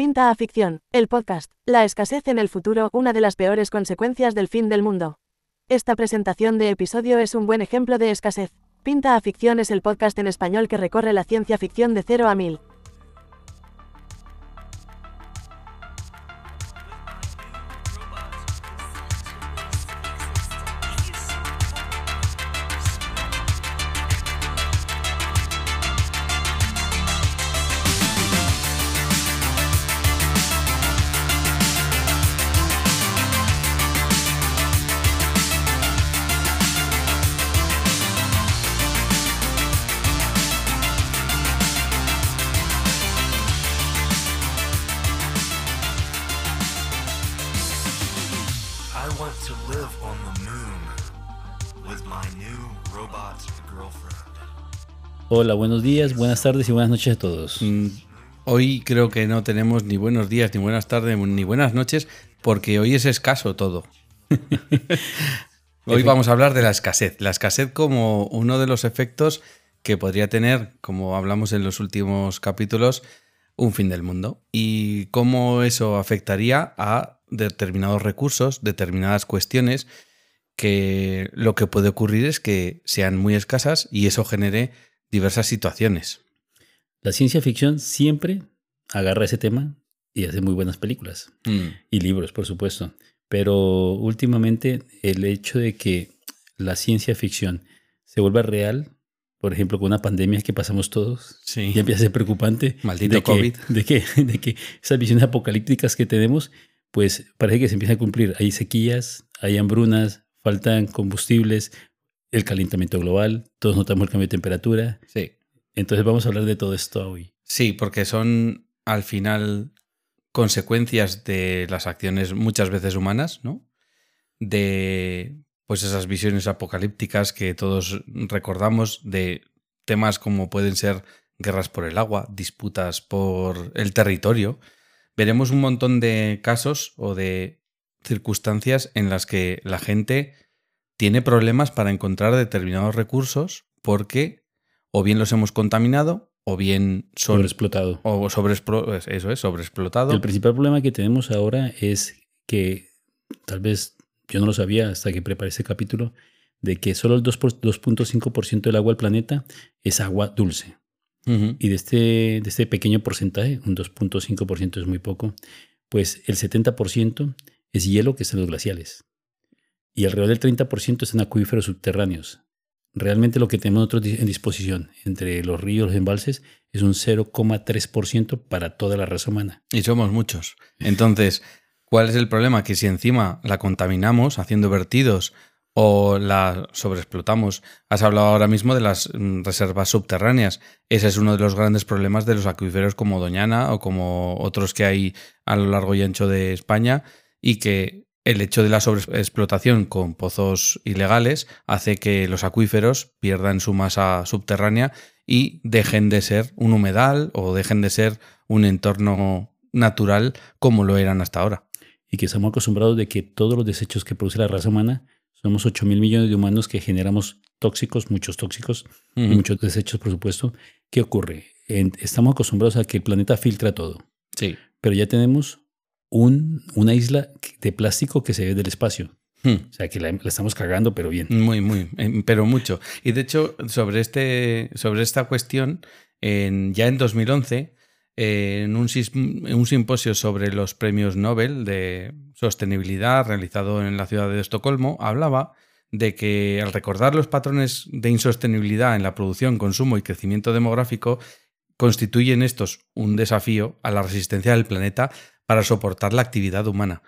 Pinta a ficción, el podcast, la escasez en el futuro, una de las peores consecuencias del fin del mundo. Esta presentación de episodio es un buen ejemplo de escasez. Pinta a ficción es el podcast en español que recorre la ciencia ficción de 0 a 1000. Hola, buenos días, buenas tardes y buenas noches a todos. Mm, Hoy creo que no tenemos ni buenos días, ni buenas tardes, ni buenas noches, porque hoy es escaso todo. hoy vamos a hablar de la escasez. La escasez como uno de los efectos que podría tener, como hablamos en los últimos capítulos, un fin del mundo. Y cómo eso afectaría a determinados recursos, determinadas cuestiones, que lo que puede ocurrir es que sean muy escasas y eso genere diversas situaciones. La ciencia ficción siempre agarra ese tema y hace muy buenas películas Mm. y libros, por supuesto. Pero últimamente el hecho de que la ciencia ficción se vuelva real, por ejemplo, con una pandemia que pasamos todos, Sí. ya empieza a ser preocupante. Maldito de que- COVID. De que, de que esas visiones apocalípticas que tenemos, pues parece que se empiezan a cumplir. Hay sequías, hay hambrunas, faltan combustibles, el calentamiento global, todos notamos el cambio de temperatura. Sí. Entonces vamos a hablar de todo esto hoy. Sí, porque son al final consecuencias de las acciones muchas veces humanas, ¿no? De pues esas visiones apocalípticas que todos recordamos de temas como pueden ser guerras por el agua, disputas por el territorio. Veremos un montón de casos o de circunstancias en las que la gente tiene problemas para encontrar determinados recursos porque o bien los hemos contaminado o bien son Sobreexplotado. o eso es, sobreexplotado. El principal problema que tenemos ahora es que tal vez yo no lo sabía hasta que preparé este capítulo, de que solo el 2 por- 2.5% del agua del planeta es agua dulce. Y de este, de este pequeño porcentaje, un 2.5% es muy poco, pues el 70% es hielo que está en los glaciales. Y alrededor del 30% están acuíferos subterráneos. Realmente lo que tenemos nosotros en disposición entre los ríos, los embalses, es un 0,3% para toda la raza humana. Y somos muchos. Entonces, ¿cuál es el problema? Que si encima la contaminamos haciendo vertidos o la sobreexplotamos, has hablado ahora mismo de las mm, reservas subterráneas. Ese es uno de los grandes problemas de los acuíferos como Doñana o como otros que hay a lo largo y ancho de España y que el hecho de la sobreexplotación con pozos ilegales hace que los acuíferos pierdan su masa subterránea y dejen de ser un humedal o dejen de ser un entorno natural como lo eran hasta ahora. y que estamos acostumbrados de que todos los desechos que produce la raza humana, somos 8 mil millones de humanos que generamos tóxicos, muchos tóxicos, y muchos desechos, por supuesto. ¿Qué ocurre? En- estamos acostumbrados a que el planeta filtra todo, Sí. pero ya tenemos un, una isla de plástico que se ve del espacio. Hmm. O sea, que la, la estamos cagando, pero bien. Muy, muy, eh, pero mucho. Y de hecho, sobre, este, sobre esta cuestión, en- ya en 2011, eh, en un, en un simposio sobre los premios Nobel de sostenibilidad realizado en la ciudad de Estocolmo, hablaba de que al recordar los patrones de insostenibilidad en la producción, consumo y crecimiento demográfico, constituyen estos un desafío a la resistencia del planeta para soportar la actividad humana.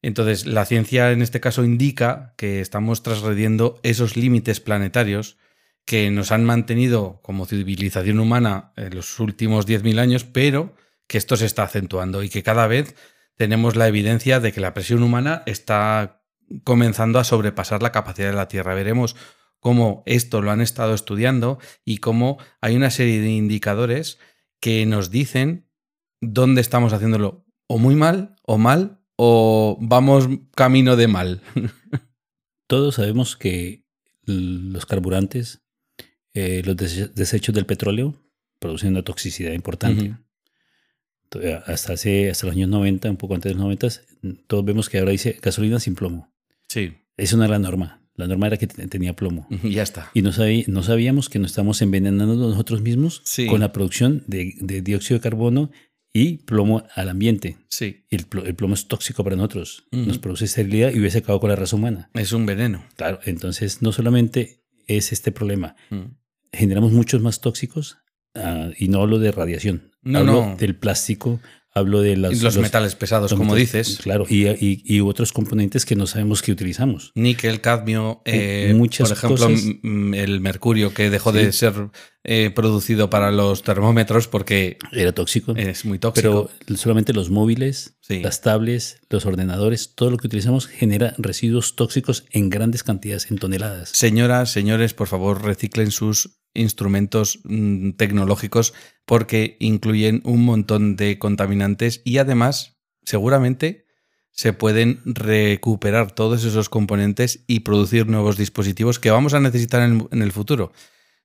Entonces, la ciencia en este caso indica que estamos trasgrediendo esos límites planetarios que nos han mantenido como civilización humana en los últimos 10.000 años, pero que esto se está acentuando y que cada vez tenemos la evidencia de que la presión humana está comenzando a sobrepasar la capacidad de la Tierra. Veremos cómo esto lo han estado estudiando y cómo hay una serie de indicadores que nos dicen dónde estamos haciéndolo o muy mal o mal o vamos camino de mal. Todos sabemos que los carburantes, eh, los dese- desechos del petróleo producen una toxicidad importante. Hasta hace hasta los años 90, un poco antes de los 90, todos vemos que ahora dice gasolina sin plomo. Sí, Esa no era la norma. La norma era que te- tenía plomo. ya está. Y no, sabí- no sabíamos que nos estamos envenenando nosotros mismos Sí. con la producción de, de dióxido de carbono y plomo al ambiente. Sí, Y el, plo- el plomo es tóxico para nosotros. Nos produce esterilidad y hubiese acabado con la raza humana. es un veneno. Claro, entonces no solamente es este problema, Mm. generamos muchos más tóxicos ah, y no hablo de radiación. No, hablo no. del plástico, hablo de las- los, metales pesados, los como metales- dices. Claro, y, y- y otros componentes que no sabemos que utilizamos. Níquel, cadmio, eh, muchas por ejemplo, cosas. m- m- el mercurio que dejó Sí. de ser eh, producido para los termómetros porque Era tóxico. es muy tóxico. Pero solamente los móviles, Sí. las tablets, los ordenadores, todo lo que utilizamos genera residuos tóxicos en grandes cantidades, en toneladas. Señoras, señores, por favor, reciclen sus instrumentos mm, tecnológicos porque incluyen un montón de contaminantes y además, seguramente, se pueden recuperar todos esos componentes y producir nuevos dispositivos que vamos a necesitar en, en el futuro.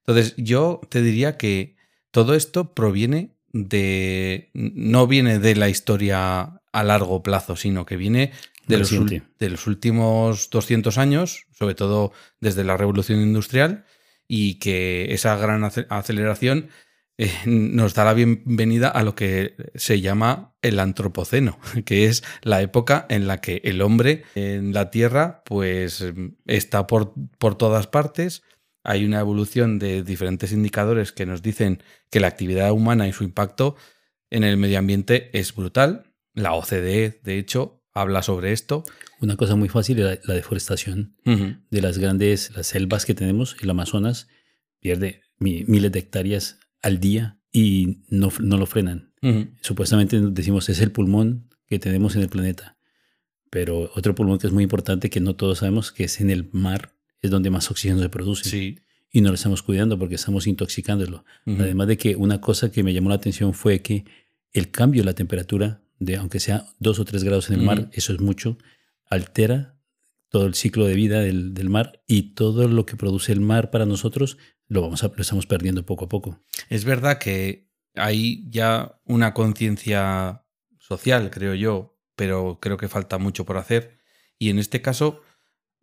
Entonces, yo te diría que todo esto proviene de... no viene de la historia a largo plazo, sino que viene de los, de los últimos 200 años, sobre todo desde la revolución industrial, y que esa gran ace- aceleración eh, nos da la bienvenida a lo que se llama el antropoceno, que es la época en la que el hombre en la Tierra pues está por, por todas partes. Hay una evolución de diferentes indicadores que nos dicen que la actividad humana y su impacto en el medio ambiente es brutal. La OCDE, de hecho, habla sobre esto. Una cosa muy fácil es la, la deforestación de las grandes las selvas que tenemos. El Amazonas pierde mi- miles de hectáreas al día y no, no lo frenan. Supuestamente decimos es el pulmón que tenemos en el planeta. Pero otro pulmón que es muy importante que no todos sabemos que es en el mar, es donde más oxígeno se produce. Sí. Y no lo estamos cuidando porque estamos intoxicándolo. Además de que una cosa que me llamó la atención fue que el cambio de la temperatura, de aunque sea dos o tres grados en el mar, eso es mucho, altera todo el ciclo de vida del, del mar y todo lo que produce el mar para nosotros lo, vamos a, lo estamos perdiendo poco a poco. Es verdad que hay ya una conciencia social, creo yo, pero creo que falta mucho por hacer. Y en este caso,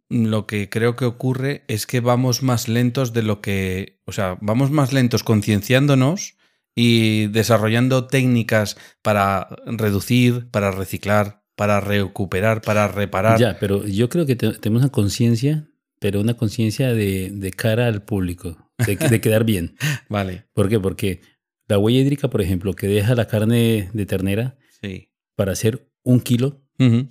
lo que creo que ocurre es que vamos más lentos de lo que, o sea, vamos más lentos concienciándonos y desarrollando técnicas para reducir, para reciclar, para recuperar, para reparar. Ya, pero yo creo que te- tenemos una conciencia, pero una conciencia de, de cara al público, de, que- de quedar bien. Vale, ¿Por qué? Porque la huella hídrica, por ejemplo, que deja la carne de ternera sí. para hacer un kilo,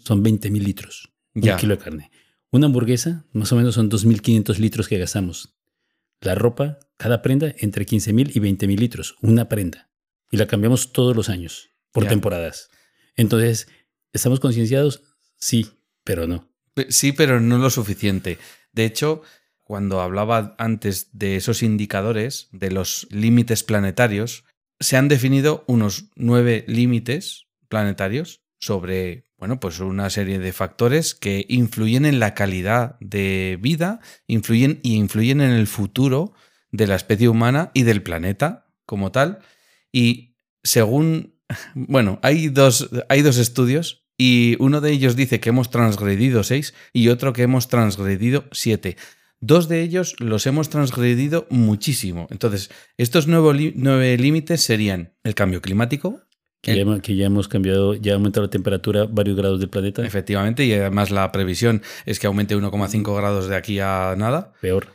son 20 mil litros. Ya. Un kilo de carne. Una hamburguesa, más o menos son 2.500 litros que gastamos. La ropa, cada prenda, entre 15 mil y 20 mil litros. Una prenda. Y la cambiamos todos los años, por temporadas. Entonces, ¿estamos concienciados? Sí, pero no. Sí, pero no lo suficiente. De hecho, cuando hablaba antes de esos indicadores, de los límites planetarios, se han definido unos nueve límites planetarios sobre, bueno, pues una serie de factores que influyen en la calidad de vida, influyen y influyen en el futuro de la especie humana y del planeta como tal. Y según, bueno, hay dos, hay dos estudios y uno de ellos dice que hemos transgredido seis y otro que hemos transgredido siete. Dos de ellos los hemos transgredido muchísimo. Entonces, estos nueve límites serían el cambio climático, Que, ya, que ya hemos cambiado, ya ha aumentado la temperatura varios grados del planeta. efectivamente, y además la previsión es que aumente 1,5 grados de aquí a nada. Peor.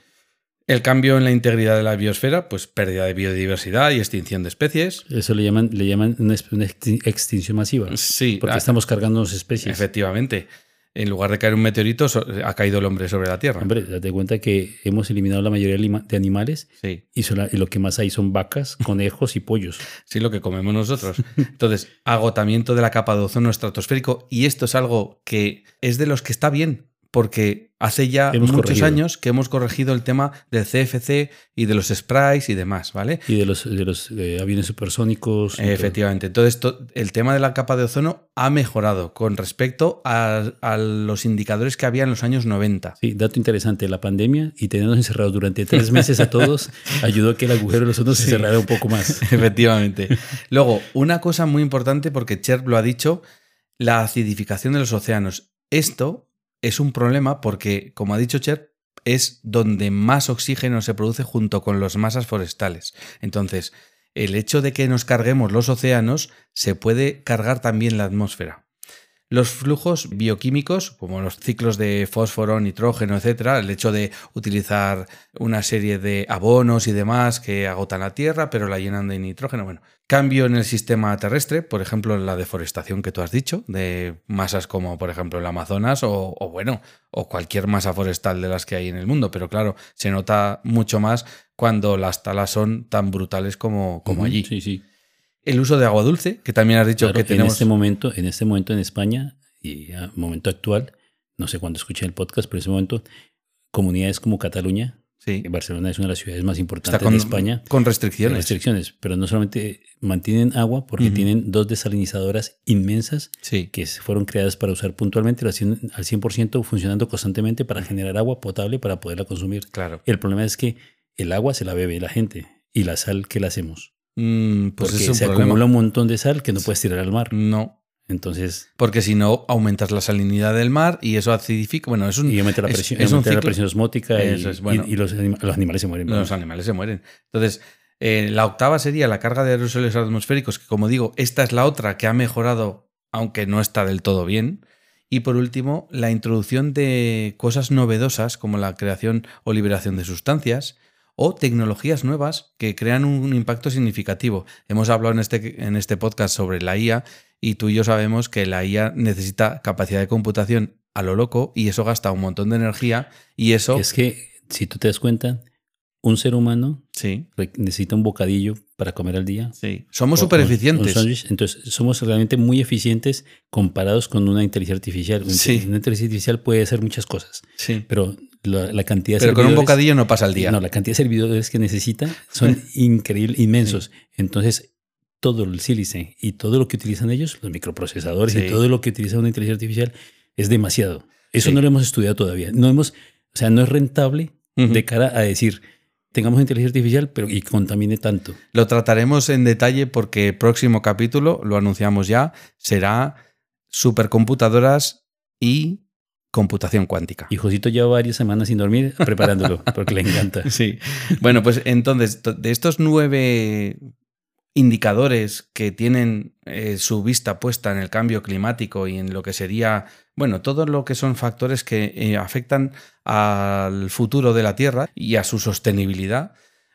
El cambio en la integridad de la biosfera, pues pérdida de biodiversidad y extinción de especies. Eso le llaman, le llaman una, ex- una extin- extinción masiva. Sí, Porque ah, estamos cargándonos especies. efectivamente. En lugar de caer un meteorito, ha caído el hombre sobre la Tierra. Hombre, date cuenta que hemos eliminado la mayoría de animales Sí, y, y lo que más hay son vacas, conejos y pollos. sí, lo que comemos nosotros. Entonces, agotamiento de la capa de ozono estratosférico. Y esto es algo que es de los que está bien, porque hace ya Hemos muchos corregido. años que hemos corregido el tema del CFC y de los sprays y demás, ¿vale? Y de los, de los eh, aviones supersónicos. Efectivamente. Entonces, to- el tema de la capa de ozono ha mejorado con respecto a, a los indicadores que había en los años 90. Sí, dato interesante, la pandemia y tenernos encerrados durante tres meses a todos ayudó a que el agujero de los ozono se Sí. cerrara un poco más. Efectivamente. Luego, una cosa muy importante, porque Cherp lo ha dicho, la acidificación de los océanos. Esto es un problema porque, como ha dicho Cherp, es donde más oxígeno se produce junto con las masas forestales. Entonces, el hecho de que nos carguemos los océanos se puede cargar también la atmósfera. Los flujos bioquímicos, como los ciclos de fósforo, nitrógeno, etcétera, el hecho de utilizar una serie de abonos y demás que agotan la Tierra, pero la llenan de nitrógeno. Bueno, cambio en el sistema terrestre, por ejemplo, la deforestación que tú has dicho, de masas como, por ejemplo, el Amazonas o, o bueno, o cualquier masa forestal de las que hay en el mundo. Pero claro, se nota mucho más cuando las talas son tan brutales como, como allí. Sí, sí. El uso de agua dulce, que también has dicho Claro, que tenemos. En este momento, en este momento en España y a momento actual, no sé cuándo escuché el podcast, pero en ese momento, comunidades como Cataluña, sí, que Barcelona es una de las ciudades más importantes con, de España, con restricciones. restricciones, pero no solamente mantienen agua, porque tienen dos desalinizadoras inmensas Sí, que fueron creadas para usar puntualmente al 100% funcionando constantemente para generar agua potable para poderla consumir. claro. El problema es que el agua se la bebe la gente y la sal, ¿qué la hacemos? Mm, pues Porque es un se problema. acumula un montón de sal que no puedes tirar al mar. No, Entonces, porque si no aumentas la salinidad del mar y eso acidifica. Bueno, es un, y aumenta la es- presión, es un aumenta la presión osmótica y, Eso es, bueno. y- y los, anima- los animales se mueren. los animales se mueren. Entonces, eh, la octava sería la carga de aerosoles atmosféricos, que como digo, esta es la otra que ha mejorado, aunque no está del todo bien. Y por último, la introducción de cosas novedosas como la creación o liberación de sustancias o tecnologías nuevas que crean un impacto significativo. Hemos hablado en este, en este podcast sobre la IA y tú y yo sabemos que la IA necesita capacidad de computación a lo loco y eso gasta un montón de energía y eso... Es que, si tú te das cuenta, un ser humano Sí, necesita un bocadillo para comer al día. sí. Somos súper eficientes. Entonces, somos realmente muy eficientes comparados con una inteligencia artificial. Sí. Una inteligencia artificial puede hacer muchas cosas, Sí. pero la, la cantidad de Pero con un servidores- bocadillo no pasa el día. No, la cantidad de servidores que necesita son increíbles, inmensos. Entonces, todo el sílice y todo lo que utilizan ellos, los microprocesadores Sí. y todo lo que utiliza una inteligencia artificial es demasiado. Eso Sí. no lo hemos estudiado todavía. No hemos, o sea, no es rentable Ujú. de cara a decir, tengamos inteligencia artificial, pero y contamine tanto. Lo trataremos en detalle porque el próximo capítulo, lo anunciamos ya, será supercomputadoras y computación cuántica. Y Josito lleva varias semanas sin dormir preparándolo, porque le encanta. Sí. Bueno, pues entonces, to- de estos nueve indicadores que tienen eh, su vista puesta en el cambio climático y en lo que sería, bueno, todo lo que son factores que eh, afectan al futuro de la Tierra y a su sostenibilidad,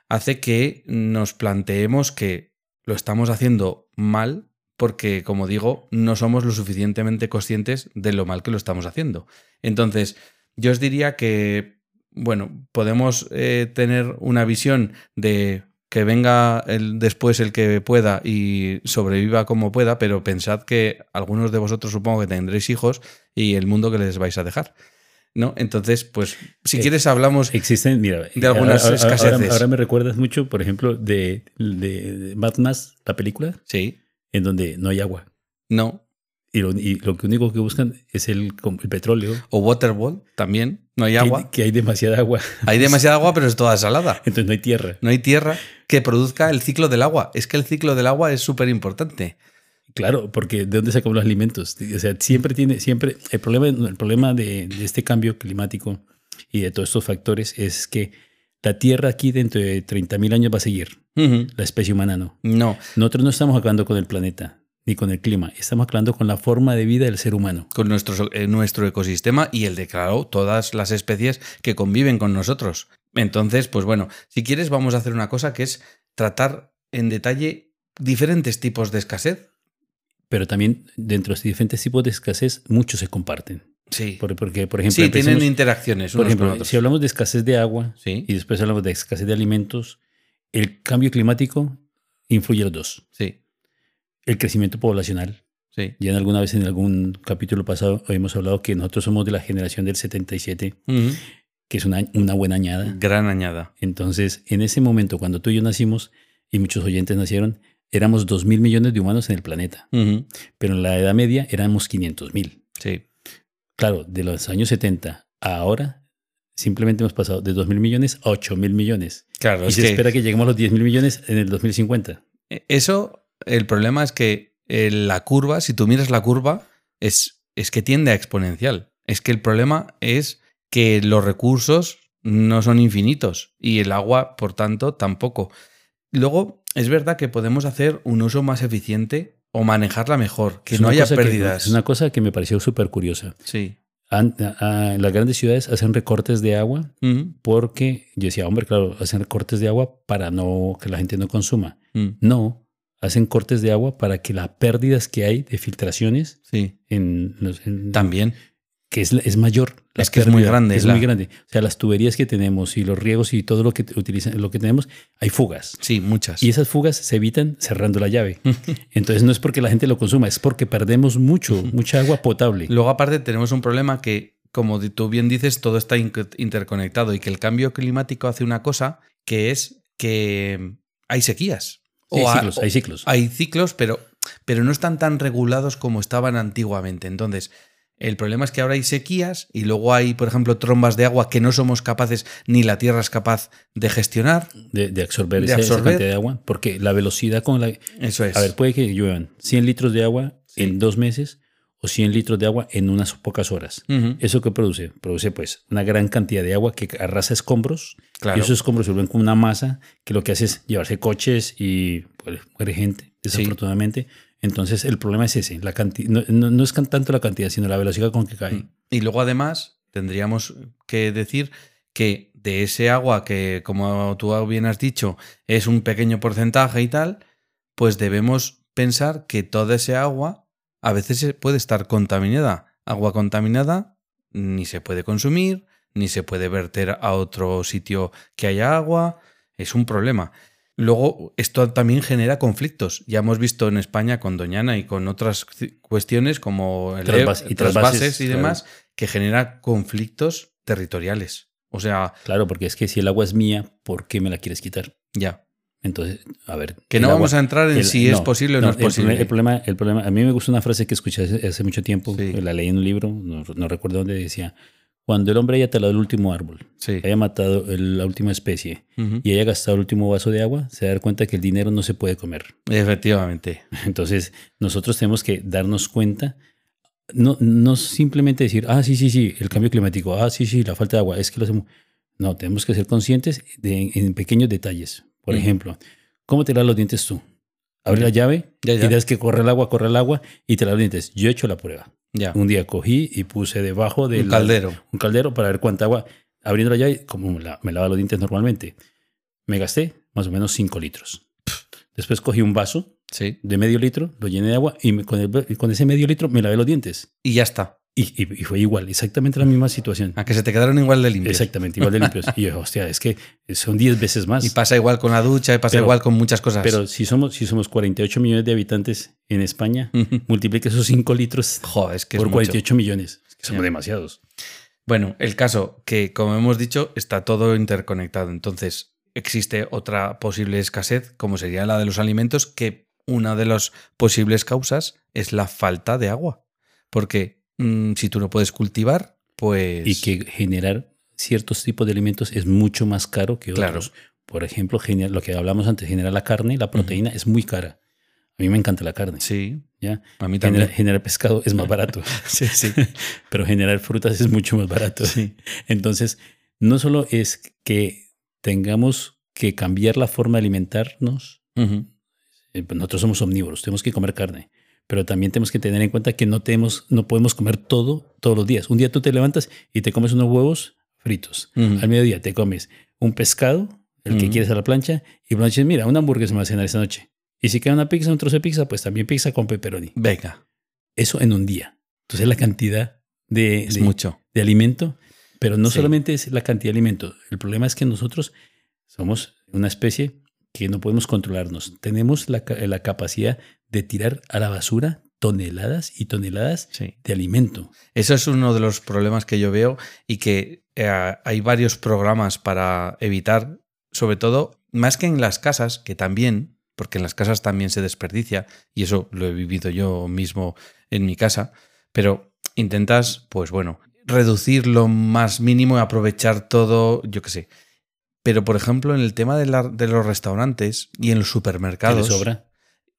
hace que nos planteemos que lo estamos haciendo mal porque, como digo, no somos lo suficientemente conscientes de lo mal que lo estamos haciendo. Entonces, yo os diría que, bueno, podemos eh, tener una visión de que venga el, después el que pueda y sobreviva como pueda, pero pensad que algunos de vosotros supongo que tendréis hijos y el mundo que les vais a dejar. ¿No? Entonces, pues, si Eh, quieres hablamos... Existen, mira, De algunas ahora, ahora- escaseces. ahora- ahora me recuerdas mucho, por ejemplo, de, de, de Mad Max, la película, Sí, en donde no hay agua. no. Y lo, y lo único que buscan es el, petróleo. O Waterworld, también. No hay agua. Que, hay demasiada agua. Hay demasiada agua, pero es toda salada. Entonces no hay tierra. No hay tierra que produzca el ciclo del agua. Es que el ciclo del agua es súper importante. Claro, porque ¿de dónde sacamos los alimentos? O sea, siempre tiene, siempre, el problema, el problema de, de este cambio climático y de todos estos factores es que la Tierra aquí dentro de 30.000 años va a seguir. La especie humana no. No, Nosotros no estamos acabando con el planeta ni con el clima, estamos acabando con la forma de vida del ser humano. con nuestro, eh, nuestro ecosistema y el de, claro, todas las especies que conviven con nosotros. Entonces, pues bueno, si quieres vamos a hacer una cosa que es tratar en detalle diferentes tipos de escasez. Pero también dentro de diferentes tipos de escasez, muchos se comparten. Sí, Por- Porque, por ejemplo, sí tienen interacciones. por unos con ejemplo, otros. si hablamos de escasez de agua Sí, y después hablamos de escasez de alimentos, el cambio climático influye los dos. sí, El crecimiento poblacional Sí. Ya en alguna vez en algún capítulo pasado hemos hablado que nosotros somos de la generación del 77, Ujú. que es una, una buena añada. Gran añada. Entonces, en ese momento, cuando tú y yo nacimos, y muchos oyentes nacieron, éramos 2 mil millones de humanos en el planeta. Pero en la Edad Media éramos 500 mil. Sí. Claro, de los años 70 a ahora, simplemente hemos pasado de 2 mil millones a 8 mil millones. Claro, y es se que espera que lleguemos a los 10 mil millones en el 2050. eso, el problema es que eh, la curva, si tú miras la curva, es, es que tiende a exponencial. Es que el problema es que los recursos no son infinitos y el agua, por tanto, tampoco. Luego, es verdad que podemos hacer un uso más eficiente o manejarla mejor, que Es no haya que- pérdidas. es una cosa que me pareció súper curiosa. Sí. A- las grandes ciudades hacen recortes de agua porque yo decía, hombre, claro, hacen recortes de agua para no que la gente no consuma. Mm. No, hacen cortes de agua para que las pérdidas que hay de filtraciones Sí. en, los- en- También. Que es, es mayor. la Es que es muy grande, Es la- muy grande. O sea, las tuberías que tenemos y los riegos y todo lo que utilizan, lo que tenemos, hay fugas. Sí, muchas. Y esas fugas se evitan cerrando la llave. Entonces no es porque la gente lo consuma, es porque perdemos mucho, mucha agua potable. Luego, aparte, tenemos un problema que, como tú bien dices, todo está in- interconectado y que el cambio climático hace una cosa que es que hay sequías. Sí, hay ha- ciclos, hay ciclos. hay ciclos, pero, pero no están tan regulados como estaban antiguamente. Entonces, el problema es que ahora hay sequías y luego hay, por ejemplo, trombas de agua que no somos capaces, ni la Tierra es capaz de gestionar. de, de absorber, de esa, esa absorber. cantidad de agua, porque la velocidad con la... Eso es. A ver, puede que lluevan 100 litros de agua Sí. en dos meses o 100 litros de agua en unas pocas horas. ¿Eso qué produce? Produce pues una gran cantidad de agua que arrasa escombros claro. y esos escombros se vuelven como una masa que lo que hace es llevarse coches y pues, muere gente, desafortunadamente. Entonces el problema es ese, la canti- no, es tanto la cantidad, sino la velocidad con que cae. Y luego además tendríamos que decir que de ese agua que, como tú bien has dicho, es un pequeño porcentaje y tal, pues debemos pensar que toda ese agua a veces puede estar contaminada. Agua contaminada ni se puede consumir, ni se puede verter a otro sitio que haya agua. Es un problema. Luego, esto también genera conflictos. Ya hemos visto en España con Doñana y con otras cuestiones como el Trasvas- e- y trasvases y claro. demás, que genera conflictos territoriales. O sea, Claro, porque es que si el agua es mía, ¿por qué me la quieres quitar? ya. Entonces, a ver. Que no agua- vamos a entrar en el- si es posible o no, es el posible. problema- El problema, el problema, a mí me gusta una frase que escuché hace, hace mucho tiempo, Sí. la leí en un libro, no, no recuerdo dónde decía, cuando el hombre haya talado el último árbol, sí. haya matado el- la última especie y haya gastado el último vaso de agua, se va dar cuenta que el dinero no se puede comer. Efectivamente. Entonces, nosotros tenemos que darnos cuenta, no, no simplemente decir, ah, sí, sí, sí, el cambio climático, ah, sí, sí, la falta de agua, es que lo hacemos. No, tenemos que ser conscientes de, en pequeños detalles. Por Ujú. ejemplo, ¿cómo te lavas los dientes tú? Abre la llave, Ya, y ya. das que corre el agua, corre el agua y te lavas los dientes. Yo he hecho la prueba. Ya. Un día cogí y puse debajo del Un caldero. un caldero para ver cuánta agua, abriendo la llave, como me, la- me lava los dientes normalmente. Me gasté más o menos 5 litros. Después cogí un vaso Sí. de medio litro, lo llené de agua y me- con, el- con ese medio litro me lavé los dientes. Y ya está. Y, y- y fue igual, exactamente la misma situación. A que se te quedaron igual de limpios. Exactamente, igual de limpios. y yo, hostia, es que son 10 veces más. Y pasa igual con la ducha, y pasa Pero- igual con muchas cosas. Pero si somos, si somos 48 millones de habitantes en España, multiplica esos 5 litros Joder, es que es por mucho. 48 millones. Es que somos demasiados. Bueno, el caso que, como hemos dicho, está todo interconectado. Entonces, existe otra posible escasez, como sería la de los alimentos, que una de las posibles causas es la falta de agua. Porque mm, si tú no puedes cultivar, pues... Y que generar ciertos tipos de alimentos es mucho más caro que Claro. otros. Por ejemplo, gener- lo que hablamos antes, generar la carne, la proteína es muy cara. A mí me encanta la carne. Sí, ¿ya? a mí también. Generar, generar pescado es más barato. Sí, sí. pero generar frutas es mucho más barato. Sí. Entonces, no solo es que tengamos que cambiar la forma de alimentarnos, eh, pues nosotros somos omnívoros, tenemos que comer carne, pero también tenemos que tener en cuenta que no, tenemos, no podemos comer todo todos los días. Un día tú te levantas y te comes unos huevos fritos. Al mediodía te comes un pescado, el que quieres a la plancha, y por la noche, mira, una hamburguesa me va a cenar esta noche. Y si queda una pizza, un trozo de pizza, pues también pizza con pepperoni. Venga, Eso en un día. Entonces la cantidad de, es de- mucho. de alimento, pero no Sí. solamente es la cantidad de alimento. El problema es que nosotros somos una especie que no podemos controlarnos. Tenemos la, ca- la capacidad de tirar a la basura toneladas y toneladas Sí. de alimento. Eso es uno de los problemas que yo veo y que eh, hay varios programas para evitar, sobre todo, más que en las casas, que también, porque en las casas también se desperdicia, y eso lo he vivido yo mismo en mi casa, pero intentas, pues bueno, reducir lo más mínimo y aprovechar todo, yo qué sé. Pero, por ejemplo, en el tema de, la- de los restaurantes y en los ¿Qué le supermercados, sobra?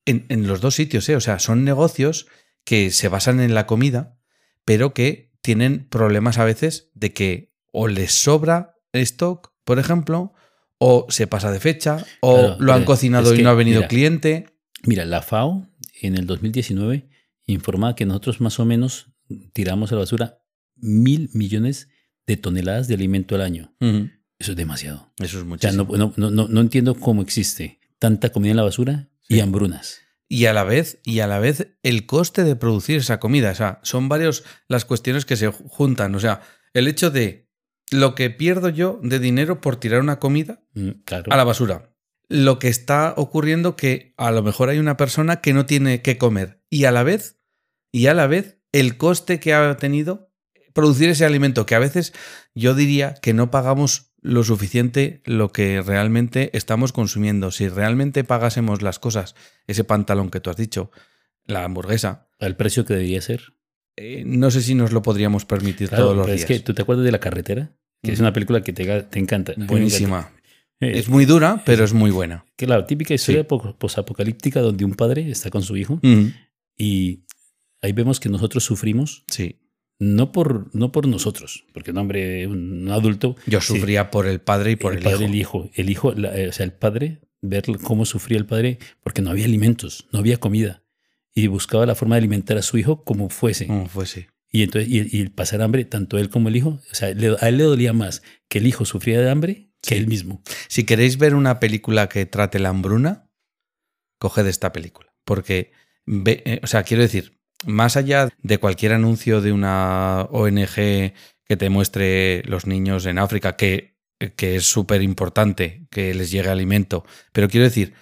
en, en los dos sitios, ¿eh? O sea, son negocios que se basan en la comida, pero que tienen problemas a veces de que o les sobra stock, por ejemplo, o se pasa de fecha, o Claro, lo han pero cocinado y no ha venido mira, cliente. Mira, la FAO en el 2019 informaba que nosotros más o menos tiramos a la basura mil millones de toneladas de alimento al año. Eso es demasiado. Eso es O sea, muchísimo. no, no, no, no entiendo cómo existe tanta comida en la basura y hambrunas. Y a la vez, y a la vez, el coste de producir esa comida. O sea, son varios las cuestiones que se juntan. O sea, el hecho de lo que pierdo yo de dinero por tirar una comida Mm, Claro. a la basura. Lo que está ocurriendo que a lo mejor hay una persona que no tiene que comer y a la vez y a la vez el coste que ha tenido producir ese alimento que a veces yo diría que no pagamos lo suficiente lo que realmente estamos consumiendo. Si realmente pagásemos las cosas, ese pantalón que tú has dicho, la hamburguesa, Al precio que debería ser. eh, no sé si nos lo podríamos permitir Claro, todos los pero días. es que tú te acuerdas de La Carretera, que es Ujú. una película que te, te encanta. Buenísima. encanta. Eh, Es muy dura, pero es muy buena. que la típica historia Sí. po- posapocalíptica donde un padre está con su hijo Ujú. y ahí vemos que nosotros sufrimos Sí. No por, no por nosotros, porque un hombre, un adulto, Yo Sí. sufría por el padre y por el, el, padre, hijo. el hijo, el hijo, la- eh, o sea, el padre, ver cómo sufría el padre porque no había alimentos, no había comida y buscaba la forma de alimentar a su hijo como fuese. Como fuese. Y entonces, y, pasar hambre, tanto él como el hijo, o sea, le- a él le dolía más que el hijo sufría de hambre que Sí. él mismo. Si queréis ver una película que trate la hambruna, coged esta película. Porque, ve- eh, o sea, quiero decir, más allá de cualquier anuncio de una ONG que te muestre los niños en África, que, que es súper importante que les llegue alimento, pero quiero decir,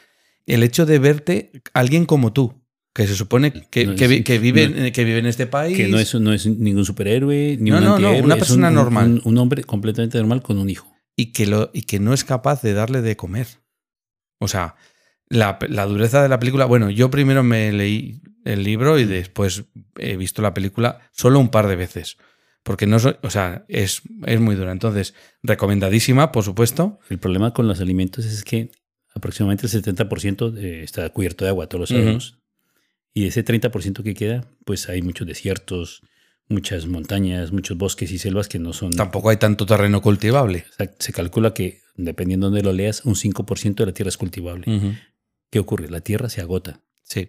el hecho de verte alguien como tú, que se supone que, No, que vi- sí, que vive, no. que vive en este país. Que no es, no es ningún superhéroe, ni No, un no, no, antihéroe, una persona un- normal. Un, un hombre completamente normal con un hijo. y que, lo, y que no es capaz de darle de comer. O sea, la, la dureza de la película. Bueno, yo primero me leí el libro y después he visto la película solo un par de veces. Porque no soy, o sea, es, es muy dura. Entonces, recomendadísima, por supuesto. El problema con los alimentos es que aproximadamente el 70% de- está cubierto de agua, todos lo sabemos. Y ese 30% que queda, pues hay muchos desiertos, muchas montañas, muchos bosques y selvas que no son... Tampoco hay tanto terreno cultivable. Se calcula que, dependiendo de donde lo leas, un 5% de la tierra es cultivable. Ujú. ¿Qué ocurre? La tierra se agota. Sí.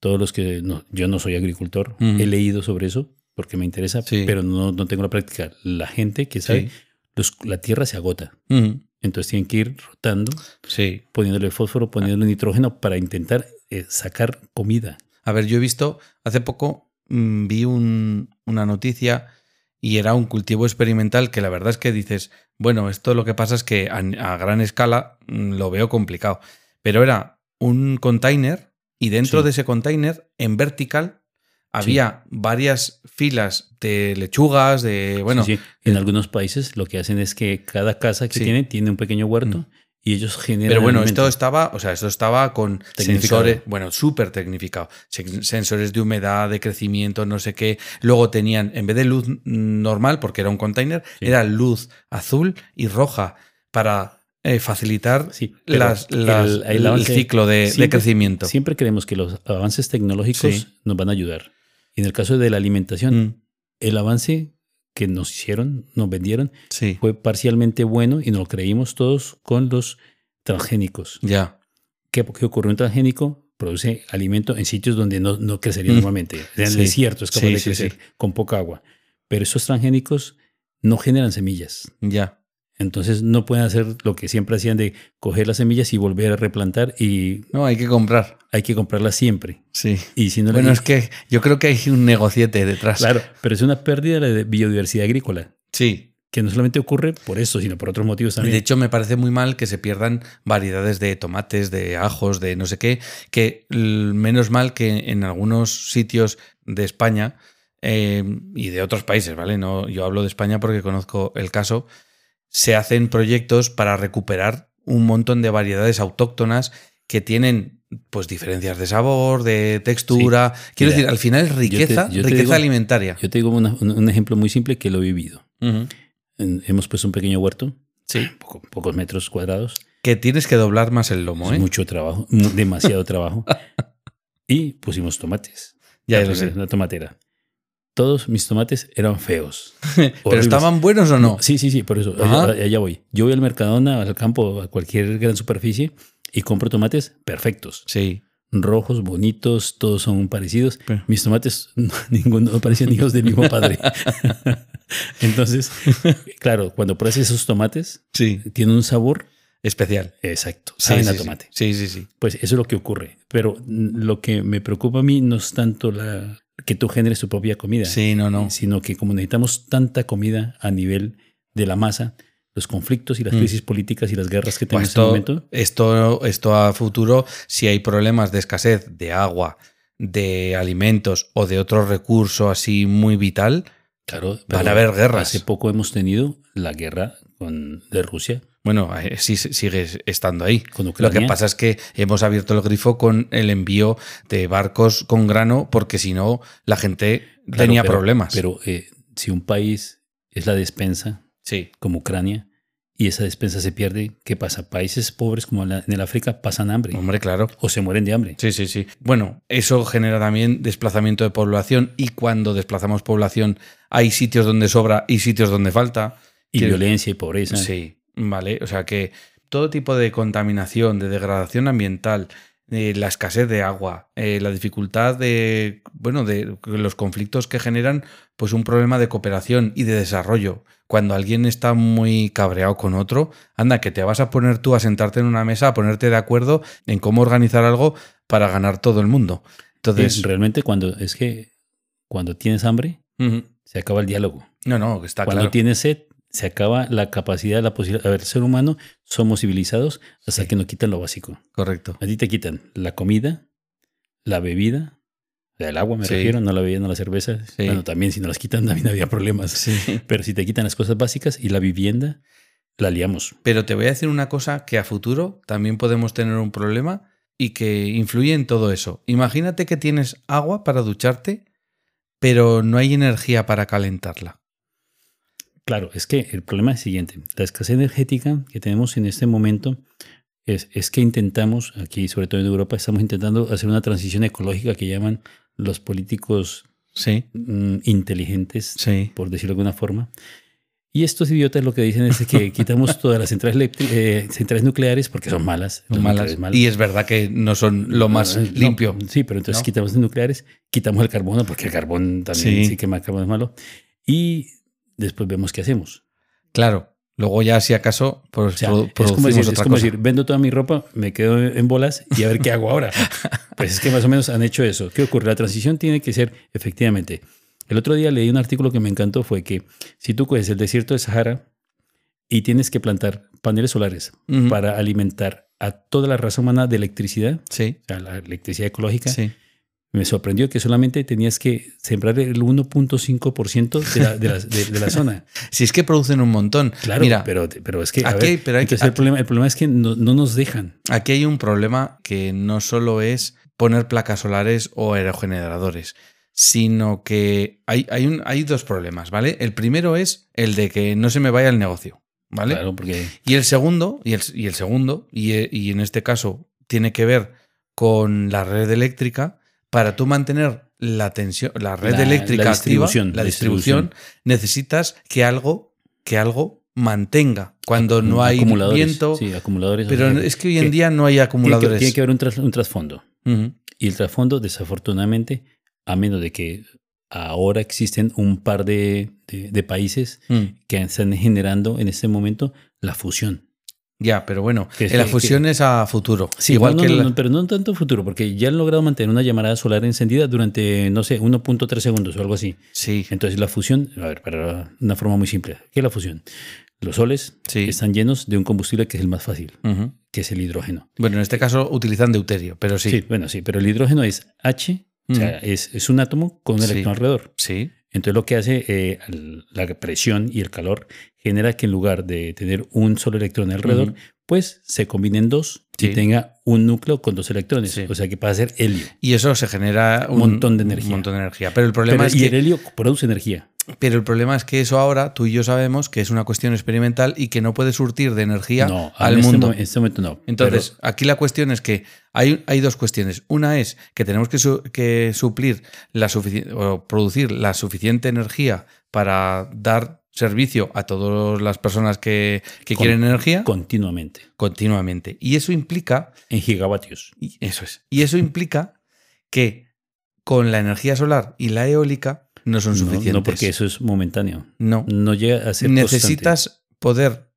Todos los que... No, yo no soy agricultor, he leído sobre eso porque me interesa, Sí. pero no, no tengo la práctica. La gente que sabe, Sí. los- la tierra se agota. Entonces tienen que ir rotando Sí. poniéndole fósforo, poniéndole nitrógeno para intentar eh, sacar comida. A ver, yo he visto, hace poco mm, vi un- una noticia y era un cultivo experimental que la verdad es que dices, bueno, esto lo que pasa es que a, a gran escala mm, lo veo complicado, pero era un container y dentro Sí. de ese container, en vertical, había varias filas de lechugas, de, bueno, Sí, sí. En algunos países lo que hacen es que cada casa que tiene tiene un pequeño huerto Mm. y ellos generan. Pero bueno, alimento. esto estaba, o sea, esto estaba con sensores, bueno, súper tecnificado. Sen- Sensores de humedad, de crecimiento, no sé qué. Luego tenían, en vez de luz normal, porque era un container, era luz azul y roja para eh, facilitar Sí, las- las- el- el el, avance- ciclo de, crecimiento. Siempre creemos que los avances tecnológicos Sí. nos van a ayudar. Y en el caso de la alimentación, Mm, el avance que nos hicieron, nos vendieron, sí, fue parcialmente bueno y nos lo creímos todos con los transgénicos. ya. ¿Qué, qué ocurre? Un transgénico produce alimento en sitios donde no, no crecería Mm. normalmente. En el Sí. desierto es capaz Sí, de crecer con poca agua. Pero esos transgénicos no generan semillas. Ya. Entonces no pueden hacer lo que siempre hacían de coger las semillas y volver a replantar y No, hay que comprar. hay que comprarlas siempre. Sí. Y si no Bueno, es que yo creo que hay un negociete detrás. Claro, pero es una pérdida de biodiversidad agrícola. Sí. que no solamente ocurre por eso, sino por otros motivos también. De hecho, me parece muy mal que se pierdan variedades de tomates, de ajos, de no sé qué, que menos mal que en algunos sitios de España eh, y de otros países, ¿vale? No, yo hablo de España porque conozco el caso, se hacen proyectos para recuperar un montón de variedades autóctonas que tienen pues diferencias de sabor, de textura. Quiero Mira, decir, al final es riqueza, yo te riqueza digo- alimentaria. Yo te digo una- un, ejemplo muy simple que lo he vivido. Hemos puesto un pequeño huerto, Sí. poco- pocos metros cuadrados, Que tienes que doblar más el lomo, ¿eh? mucho trabajo, demasiado trabajo, y pusimos tomates. Ya La lo sé. Una tomatera. Todos mis tomates eran feos. ¿Pero estaban buenos o no? Sí, sí, sí, por eso. Allá, allá voy. Yo voy al Mercadona, al campo, a cualquier gran superficie y compro tomates perfectos. Sí. Rojos, bonitos, todos son parecidos. Pero- Mis tomates, ninguno parecían hijos del mismo padre. Entonces, claro, cuando pruebas esos tomates, Sí. tienen un sabor Especial. exacto. Saben sí, a tomate. Sí, sí, sí. Pues eso es lo que ocurre. Pero lo que me preocupa a mí no es tanto la, que tú generes tu propia comida, Sí, no, no. sino que como necesitamos tanta comida a nivel de la masa, los conflictos y las Mm. crisis políticas y las guerras que Pues tenemos en este esto, momento, esto, esto a futuro, si hay problemas de escasez de agua, de alimentos o de otro recurso así muy vital, claro, van a haber guerras. Hace poco hemos tenido la guerra con, de Rusia bueno, eh, sí sigue estando ahí. Lo que pasa es que hemos abierto el grifo con el envío de barcos con grano, porque si no, la gente Claro, tenía pero- problemas. Pero eh, si un país es la despensa, sí, como Ucrania, y esa despensa se pierde, ¿qué pasa? Países pobres como en el África pasan hambre hombre, claro. o se mueren de hambre. Sí, sí, sí. Bueno, eso genera también desplazamiento de población y cuando desplazamos población hay sitios donde sobra y sitios donde falta. Y violencia y pobreza. Sí, vale. O sea que todo tipo de contaminación, de degradación ambiental, eh, la escasez de agua, eh, la dificultad de, bueno, de los conflictos que generan, pues un problema de cooperación y de desarrollo. Cuando alguien está muy cabreado con otro, anda, que te vas a poner tú a sentarte en una mesa, a ponerte de acuerdo en cómo organizar algo para ganar todo el mundo. Entonces, realmente cuando es que cuando tienes hambre, se acaba el diálogo. no, no, está cuando claro. tienes sed, se acaba la capacidad, la posibilidad. A ver, ser humano, somos civilizados hasta Sí. que nos quitan lo básico. Correcto. A ti te quitan la comida, la bebida, el agua me Sí. refiero, no la bebida, no la cerveza. Sí. Bueno, también si no las quitan también había problemas. Sí. Pero si te quitan las cosas básicas y la vivienda, la liamos. Pero te voy a decir una cosa que a futuro también podemos tener un problema y que influye en todo eso. Imagínate que tienes agua para ducharte, pero no hay energía para calentarla. Claro, es que el problema es el siguiente. La escasez energética que tenemos en este momento es, es que intentamos, aquí sobre todo en Europa, estamos intentando hacer una transición ecológica que llaman los políticos Sí, mm, inteligentes, sí. por decirlo de alguna forma. Y estos idiotas lo que dicen es que quitamos todas las centrales, eh, centrales nucleares porque son malas. Son las malas. malas. Y es verdad que no son lo más No, no, limpio. sí, pero entonces ¿no? quitamos las nucleares, quitamos el carbono porque el carbón también Sí. sí, quema el carbón es malo. Y después vemos qué hacemos. Claro. Luego ya si acaso pues, O sea, produ- es como, decir, es como cosa. decir, vendo toda mi ropa, me quedo en bolas y a ver qué hago ahora. pues es que más o menos han hecho eso. ¿Qué ocurre? La transición tiene que ser, efectivamente. El otro día leí un artículo que me encantó, fue que si tú coges el desierto de Sahara y tienes que plantar paneles solares para alimentar a toda la raza humana de electricidad, Sí, o sea, la electricidad ecológica, sí. Me sorprendió que solamente tenías que sembrar el 1.5% de la, de, la, de- de la zona. Si es que producen un montón. Claro, Mira, pero, pero es que... aquí ver, pero hay que- entonces el, problema, el problema es que no, no nos dejan. Aquí hay un problema que no solo es poner placas solares o aerogeneradores, sino que hay, hay, un- hay dos problemas, ¿vale? El primero es el de que no se me vaya el negocio, ¿vale? Claro, porque... Y el segundo, y el, y el segundo, y, y en este caso tiene que ver con la red eléctrica, para tú mantener la tensión, la red La- eléctrica la activa, distribución, la la distribución, necesitas que algo, que algo mantenga. Cuando no hay acumuladores, viento. Sí, acumuladores. Pero es que hoy en que día no hay tiene que, acumuladores. tiene que haber un, tras- un trasfondo. Y el trasfondo, desafortunadamente, a menos de que ahora existen un par de, de- de países Mm. que están generando en este momento la fusión. Ya, pero bueno, Que es la fusión es a futuro. Sí, Igual no, que no, la- no, pero no tanto futuro, porque ya han logrado mantener una llamarada solar encendida durante, no sé, 1.3 segundos o algo así. Sí, Entonces la fusión, a ver, para una forma muy simple, ¿qué es la fusión? Los soles Sí. están llenos de un combustible que es el más fácil, que es el hidrógeno. Bueno, en este caso utilizan deuterio, pero sí. Sí, bueno, sí, pero el hidrógeno es H, o sea, Ujú. es, es un átomo con un Sí. electrón alrededor. Sí. Entonces lo que hace eh, la presión y el calor genera que en lugar de tener un solo electrón alrededor, pues se combinen dos Sí. y tenga un núcleo con dos electrones. Sí. O sea que pasa a ser helio. Y eso se genera Un montón de energía. Un montón de energía. Pero el problema Pero- es y que el helio produce energía. Pero el problema es que eso ahora tú y yo sabemos que es una cuestión experimental y que no puede surtir de energía No, al en este mundo. mo- en este momento no. Entonces, aquí la cuestión es que hay, hay dos cuestiones. Una es que tenemos que, su- que suplir la o producir la suficiente energía para dar servicio a todas las personas que, que Con- quieren energía continuamente, continuamente. Y eso implica, en gigavatios. y eso es, y eso implica que con la energía solar y la eólica no son suficientes. no, porque eso es momentáneo. No. No llega a ser constante. necesitas poder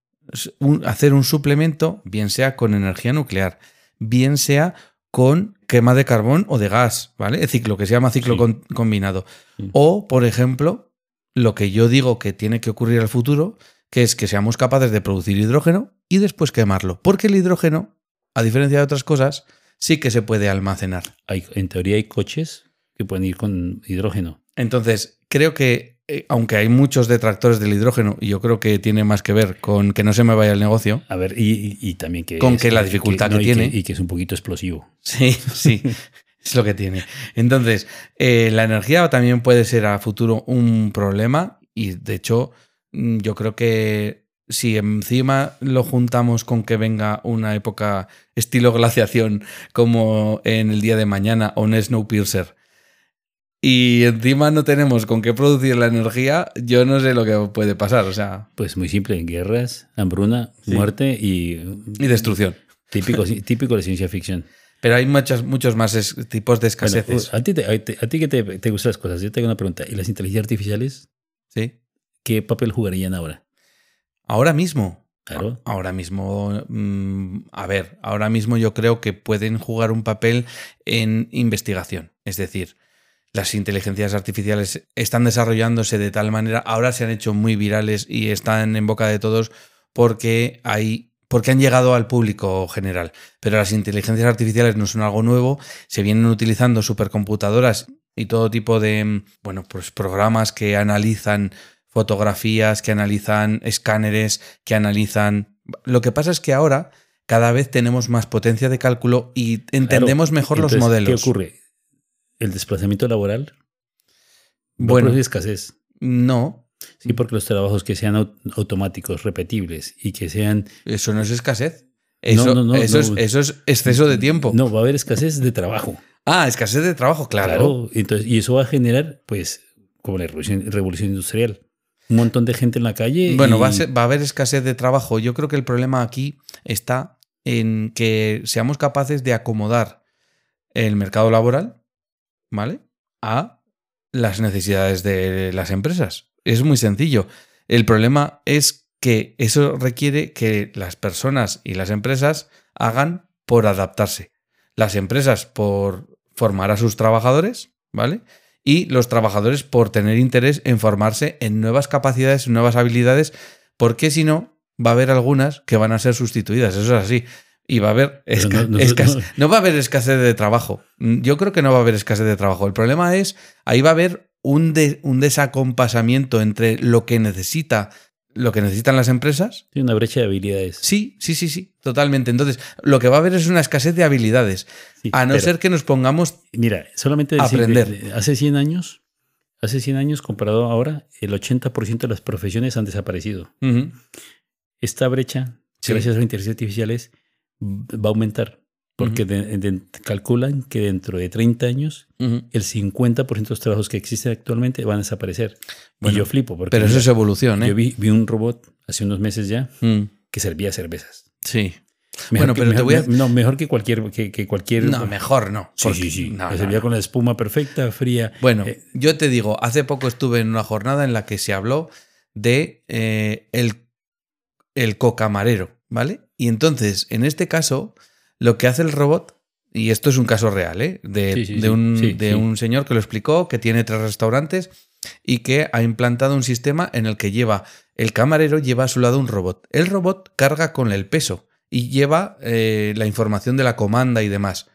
hacer un suplemento, bien sea con energía nuclear, bien sea con quema de carbón o de gas, ¿vale? El ciclo que se llama ciclo Sí. con- combinado. Sí. O, por ejemplo, lo que yo digo que tiene que ocurrir al futuro, que es que seamos capaces de producir hidrógeno y después quemarlo. Porque el hidrógeno, a diferencia de otras cosas, sí que se puede almacenar. Hay- en teoría hay coches que pueden ir con hidrógeno. Entonces, creo que, eh, aunque hay muchos detractores del hidrógeno, y yo creo que tiene más que ver con que no se me vaya el negocio, A ver, y, y- y también que... Con es- que la dificultad que y tiene. y que es un poquito explosivo. Sí, sí, es lo que tiene. Entonces, eh, la energía también puede ser a futuro un problema y de hecho mm, yo creo que si encima lo juntamos con que venga una época estilo glaciación como en el día de mañana o un Snowpiercer y encima no tenemos con qué producir la energía, yo no sé lo que puede pasar, o sea, Pues muy simple, guerras, hambruna, Sí. muerte y... y destrucción. Típico, típico de ciencia ficción. Pero hay muchos, muchos más es- tipos de Bueno, escaseces. a ti, te- a ti- a ti que te, te gustan las cosas, yo tengo una pregunta. ¿Y las inteligencias artificiales ¿sí? qué papel jugarían ahora? Ahora mismo, Claro. Ahora mismo, mm, a ver, ahora mismo yo creo que pueden jugar un papel en investigación. Es decir, las inteligencias artificiales están desarrollándose de tal manera, ahora se han hecho muy virales y están en boca de todos porque hay porque han llegado al público general. Pero las inteligencias artificiales no son algo nuevo, se vienen utilizando supercomputadoras y todo tipo de bueno, pues programas que analizan fotografías, que analizan escáneres, que analizan. Lo que pasa es que ahora cada vez tenemos más potencia de cálculo y entendemos Claro. mejor los modelos. ¿Qué ocurre? ¿El desplazamiento laboral? Bueno. Bueno. escasez. No, Sí, porque los trabajos que sean au- automáticos, repetibles y que sean... eso no es escasez. Eso, no, no, eso, no. Es, eso es exceso de tiempo. No, va a haber escasez de trabajo. Ah, escasez de trabajo, claro. Entonces, y eso va a generar, pues, como la revolución, revolución industrial. Un montón de gente en la calle. Bueno, y- va a, ser- va a haber escasez de trabajo. Yo creo que el problema aquí está en que seamos capaces de acomodar el mercado laboral, ¿vale? A las necesidades de las empresas. Es muy sencillo. El problema es que eso requiere que las personas y las empresas hagan por adaptarse. Las empresas por formar a sus trabajadores, ¿vale? Y los trabajadores por tener interés en formarse en nuevas capacidades, nuevas habilidades, porque si no, va a haber algunas que van a ser sustituidas. Eso es así. Y va a haber esca- no- no- escas- no- no va a haber escasez de trabajo. Mm, Yo creo que no va a haber escasez de trabajo. El problema es, ahí va a haber un, de- un desacompasamiento entre lo que necesita, lo que necesitan las empresas. Sí, una brecha de habilidades. Sí, sí, sí, sí, totalmente. Entonces, lo que va a haber es una escasez de habilidades. Sí, A no ser que nos pongamos Mira, solamente decir, Aprender. de- de- hace 100 años, hace 100 años comparado ahora, el 80% de las profesiones han desaparecido. Esta brecha, Sí. gracias a las inteligencias artificiales, va a aumentar. Porque de- de- calculan que dentro de 30 años Ujú. el 50% de los trabajos que existen actualmente van a desaparecer. Bueno, y yo flipo, porque Pero eso es evolución, ¿eh? yo vi, vi un robot hace unos meses ya Mm, que servía cervezas. Sí. Mejor Bueno, que- pero te voy a- No, mejor que cualquier... Que, que cualquier No, mejor no. Sí, sí, sí. no, servía no. con la espuma perfecta, fría. Bueno, Eh, yo te digo, hace poco estuve en una jornada en la que se habló de eh, el, el cocamarero, ¿vale? Y entonces, en este caso, lo que hace el robot, y esto es un caso real, ¿eh? de, Sí, sí, de sí. un, Sí, de sí. un señor que lo explicó, que tiene tres restaurantes y que ha implantado un sistema en el que lleva, el camarero lleva a su lado un robot. El robot carga con el peso y lleva eh, la información de la comanda y demás.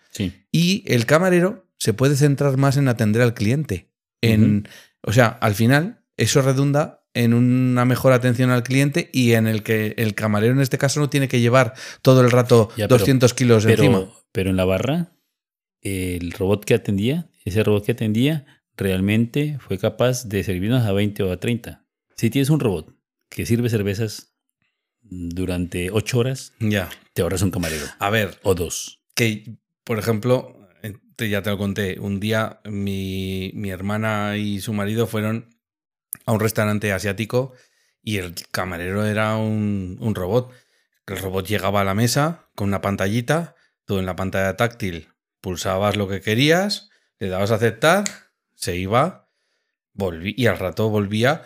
Y el camarero se puede centrar más en atender al cliente. En, O sea, al final, eso redunda en una mejor atención al cliente y en el que el camarero en este caso no tiene que llevar todo el rato Ya, pero- 200 kilos encima. Pero, pero en la barra, el robot que atendía, ese robot que atendía, realmente fue capaz de servirnos a 20 o a 30. Si tienes un robot que sirve cervezas durante 8 horas, Ya. te ahorras un camarero. A ver, O dos. que, por ejemplo, eh, te- ya te lo conté, un día mi, mi hermana y su marido fueron a un restaurante asiático y el camarero era un, robot. El robot llegaba a la mesa con una pantallita, tú en la pantalla táctil pulsabas lo que querías, le dabas a aceptar, se iba, volví, y al rato volvía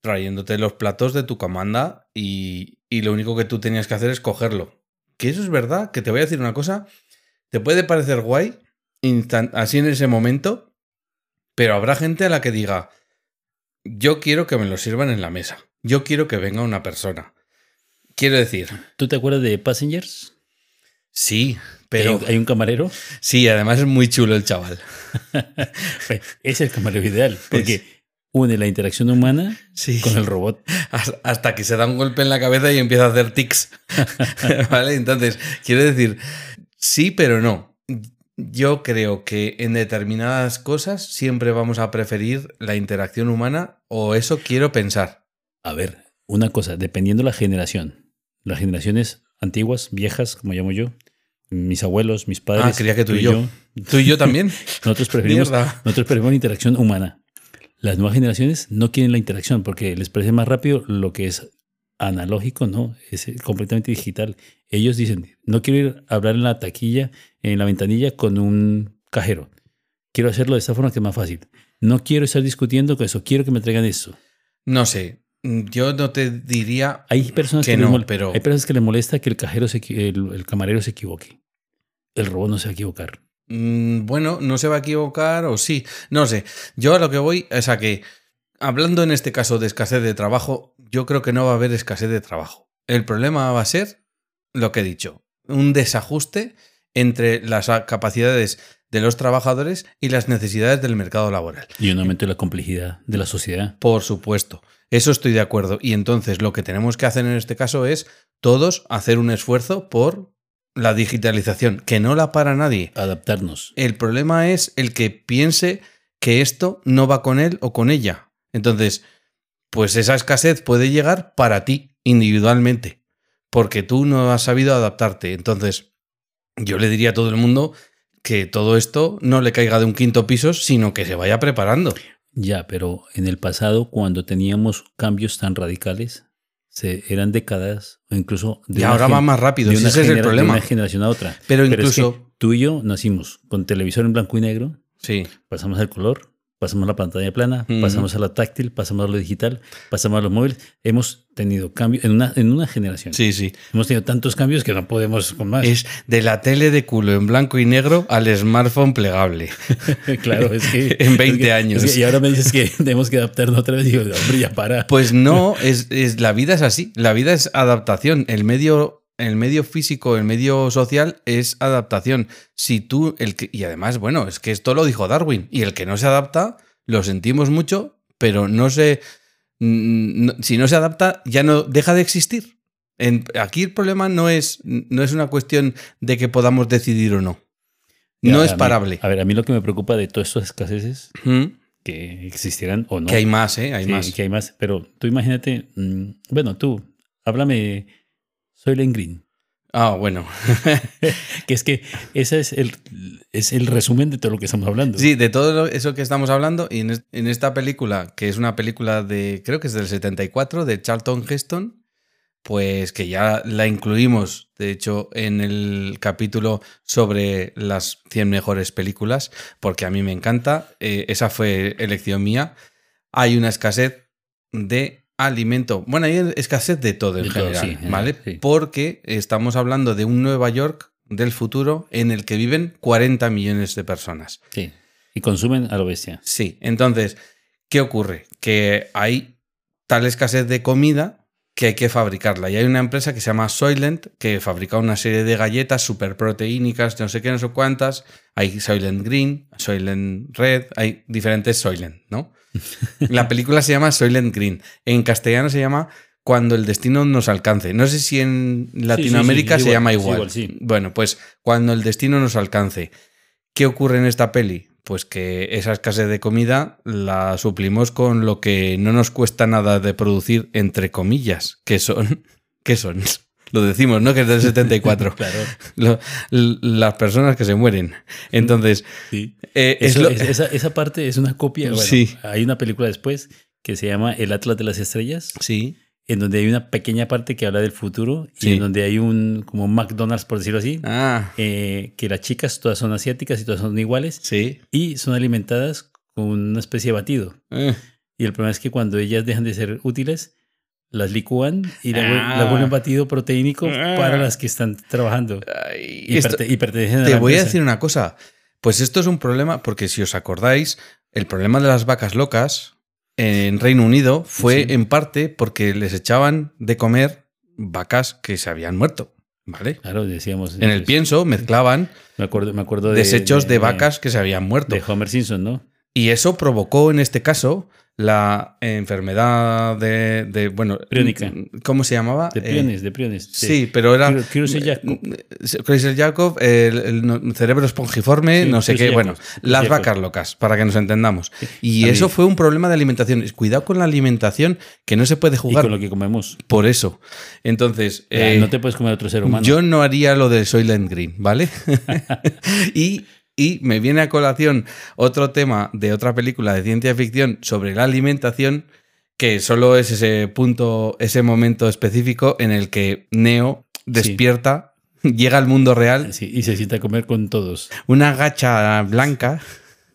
trayéndote los platos de tu comanda y, y lo único que tú tenías que hacer es cogerlo. Que eso es verdad, que te voy a decir una cosa, te puede parecer guay así en ese momento, pero habrá gente a la que diga, yo quiero que me lo sirvan en la mesa, yo quiero que venga una persona. Quiero decir, ¿Tú te acuerdas de Passengers? sí, Pero hay un camarero. sí, además es muy chulo el chaval. es el camarero ideal, porque une la interacción humana Sí. con el robot. Has- Hasta que se da un golpe en la cabeza y empieza a hacer tics. ¿Vale? Entonces, quiero decir, sí, pero no. Yo creo que en determinadas cosas siempre vamos a preferir la interacción humana o eso quiero pensar. A ver, una cosa, dependiendo la generación. Las generaciones antiguas, viejas, como llamo yo, mis abuelos, mis padres. Ah, creía que tú y yo. ¿Tú y yo también? nosotros preferimos, nosotros preferimos la interacción humana. Las nuevas generaciones no quieren la interacción porque les parece más rápido lo que es analógico, no, es eh, completamente digital. Ellos dicen, no quiero ir a hablar en la taquilla, en la ventanilla con un cajero. Quiero hacerlo de esta forma que es más fácil. No quiero estar discutiendo con eso, quiero que me traigan eso. No sé. Yo no te diría. Hay personas Que que, les no, pero- hay personas que le molesta que el cajero se, el camarero se equivoque. El robot no se va a equivocar. Mm, Bueno, no se va a equivocar o sí. No sé. Yo a lo que voy es a que, hablando en este caso de escasez de trabajo, yo creo que no va a haber escasez de trabajo. El problema va a ser lo que he dicho, un desajuste entre las capacidades de los trabajadores y las necesidades del mercado laboral. Y un aumento de la complejidad de la sociedad. Por supuesto, eso estoy de acuerdo. Y entonces lo que tenemos que hacer en este caso es todos hacer un esfuerzo por la digitalización, que no la para nadie. Adaptarnos. El problema es el que piense que esto no va con él o con ella. Entonces, pues esa escasez puede llegar para ti individualmente, porque tú no has sabido adaptarte. Entonces, yo le diría a todo el mundo que todo esto no le caiga de un quinto piso, sino que se vaya preparando. Ya, pero en el pasado, cuando teníamos cambios tan radicales, se, eran décadas o incluso de Y ahora va más rápido, de una ese es el genera- de problema. una generación a otra. Pero es que incluso... tú y yo nacimos con televisor en blanco y negro, Sí, pasamos al color, pasamos a la pantalla plana, pasamos a la táctil, pasamos a lo digital, pasamos a los móviles. Hemos tenido cambios en una, en una generación. sí, sí. Hemos tenido tantos cambios que no podemos con más. Es de la tele de culo en blanco y negro al smartphone plegable. claro, es que. En 20 es que- años. es que- y ahora me dices que tenemos que adaptarnos otra vez. Digo, hombre, ya para. Pues no, es, es- la vida es así. La vida es adaptación. El medio, el medio físico, el medio social es adaptación. Si tú, el que, y además, bueno, es que esto lo dijo Darwin. Y el que no se adapta, lo sentimos mucho, pero no se. no- si no se adapta, ya no deja de existir. En- aquí el problema no es, no es una cuestión de que podamos decidir o no. No es a mí- parable. a ver, a mí lo que me preocupa de todas estas escaseces ¿Mm? que existirán o no. Que hay más, ¿eh? Hay Sí, más. que hay más. Pero tú imagínate, mm, bueno, tú, háblame, soy Len Green. Ah, bueno. Que es que ese es el, es el resumen de todo lo que estamos hablando. Sí, de todo eso que estamos hablando, y en, es- en esta película, que es una película de, creo que es del 74, de Charlton Heston, pues que ya la incluimos, de hecho, en el capítulo sobre las 100 mejores películas, porque a mí me encanta, eh, esa fue elección mía. Hay una escasez de alimento. Bueno, hay escasez de todo en De todo, general, sí, ¿vale? sí. Porque estamos hablando de un Nueva York del futuro en el que viven 40 millones de personas. Sí. Y consumen a lo bestia. Sí, entonces, ¿qué ocurre? Que hay tal escasez de comida que hay que fabricarla. Y hay una empresa que se llama Soylent que fabrica una serie de galletas súper proteínicas, no sé qué, no sé cuántas. Hay Soylent Green, Soylent Red, hay diferentes Soylent, ¿no? La película se llama Soylent Green. En castellano se llama Cuando el destino nos alcance. No sé si en Latinoamérica sí, se igual, llama igual. Bueno, pues Cuando el destino nos alcance. ¿Qué ocurre en esta peli? Pues que esa escasez de comida la suplimos con lo que no nos cuesta nada de producir, entre comillas, que son. ¿Qué son? Lo decimos, ¿no? Que es del 74. Claro. Lo- las personas que se mueren. Entonces, Sí. eh, es Eso- lo- es- esa, esa parte es una copia. Bueno, Sí. Hay una película después que se llama El Atlas de las Estrellas, Sí, en donde hay una pequeña parte que habla del futuro Sí. y en donde hay un como McDonald's, por decirlo así, ah, eh, que las chicas todas son asiáticas y todas son iguales sí. y son alimentadas con una especie de batido. Eh, Y el problema es que cuando ellas dejan de ser útiles, las licúan y la, Ah. la vuelven batido proteínico Ah. para las que están trabajando ay, y, esto- perte- y pertenecen a te la voy a decir una cosa. Pues esto es un problema, porque si os acordáis, el problema de las vacas locas en Reino Unido fue Sí. en parte porque les echaban de comer vacas que se habían muerto. ¿Vale? Claro, decíamos. En el pienso mezclaban Me acuerdo, me acuerdo de. desechos de, vacas que se habían muerto. De Homer Simpson, ¿no? Y eso provocó en este caso la enfermedad de, de, bueno, Priónica. ¿cómo se llamaba? De Eh, priones, de priones. sí, pero era Krusell-Jacob. Krusell-Jacob, el, el cerebro espongiforme, Sí, no sé qué, bueno, las vacas locas, para que nos entendamos. Y A mí- eso fue un problema de alimentación. Cuidado con la alimentación, que no se puede Y jugar con lo que comemos. por eso. Entonces, Ya, eh, no te puedes comer a otro ser humano. yo no haría lo de Soylent Green, ¿vale? y, y me viene a colación otro tema de otra película de ciencia ficción sobre la alimentación, que solo es ese punto, ese momento específico en el que Neo despierta, llega al mundo real, Sí, y se sienta a comer con todos. una gacha blanca.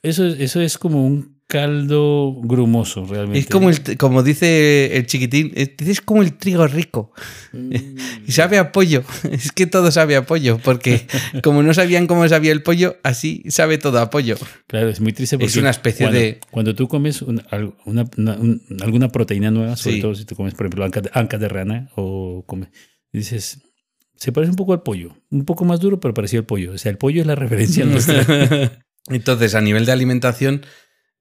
Eso, es- eso es como un caldo grumoso, realmente. Es como, el, como dice el chiquitín, es, como el trigo rico. Mm. Y sabe a pollo. Es que todo sabe a pollo, porque como no sabían cómo sabía el pollo, así sabe todo a pollo. Claro, es muy triste porque Es una especie cuando, de- Cuando tú comes una- una- un- alguna proteína nueva, sobre Sí. todo si tú comes, por ejemplo, ancas de, ancas de rana o comes, dices, se parece un poco al pollo. Un poco más duro, pero parecido al pollo. O sea, el pollo es la referencia nuestra. Entonces, a nivel de alimentación,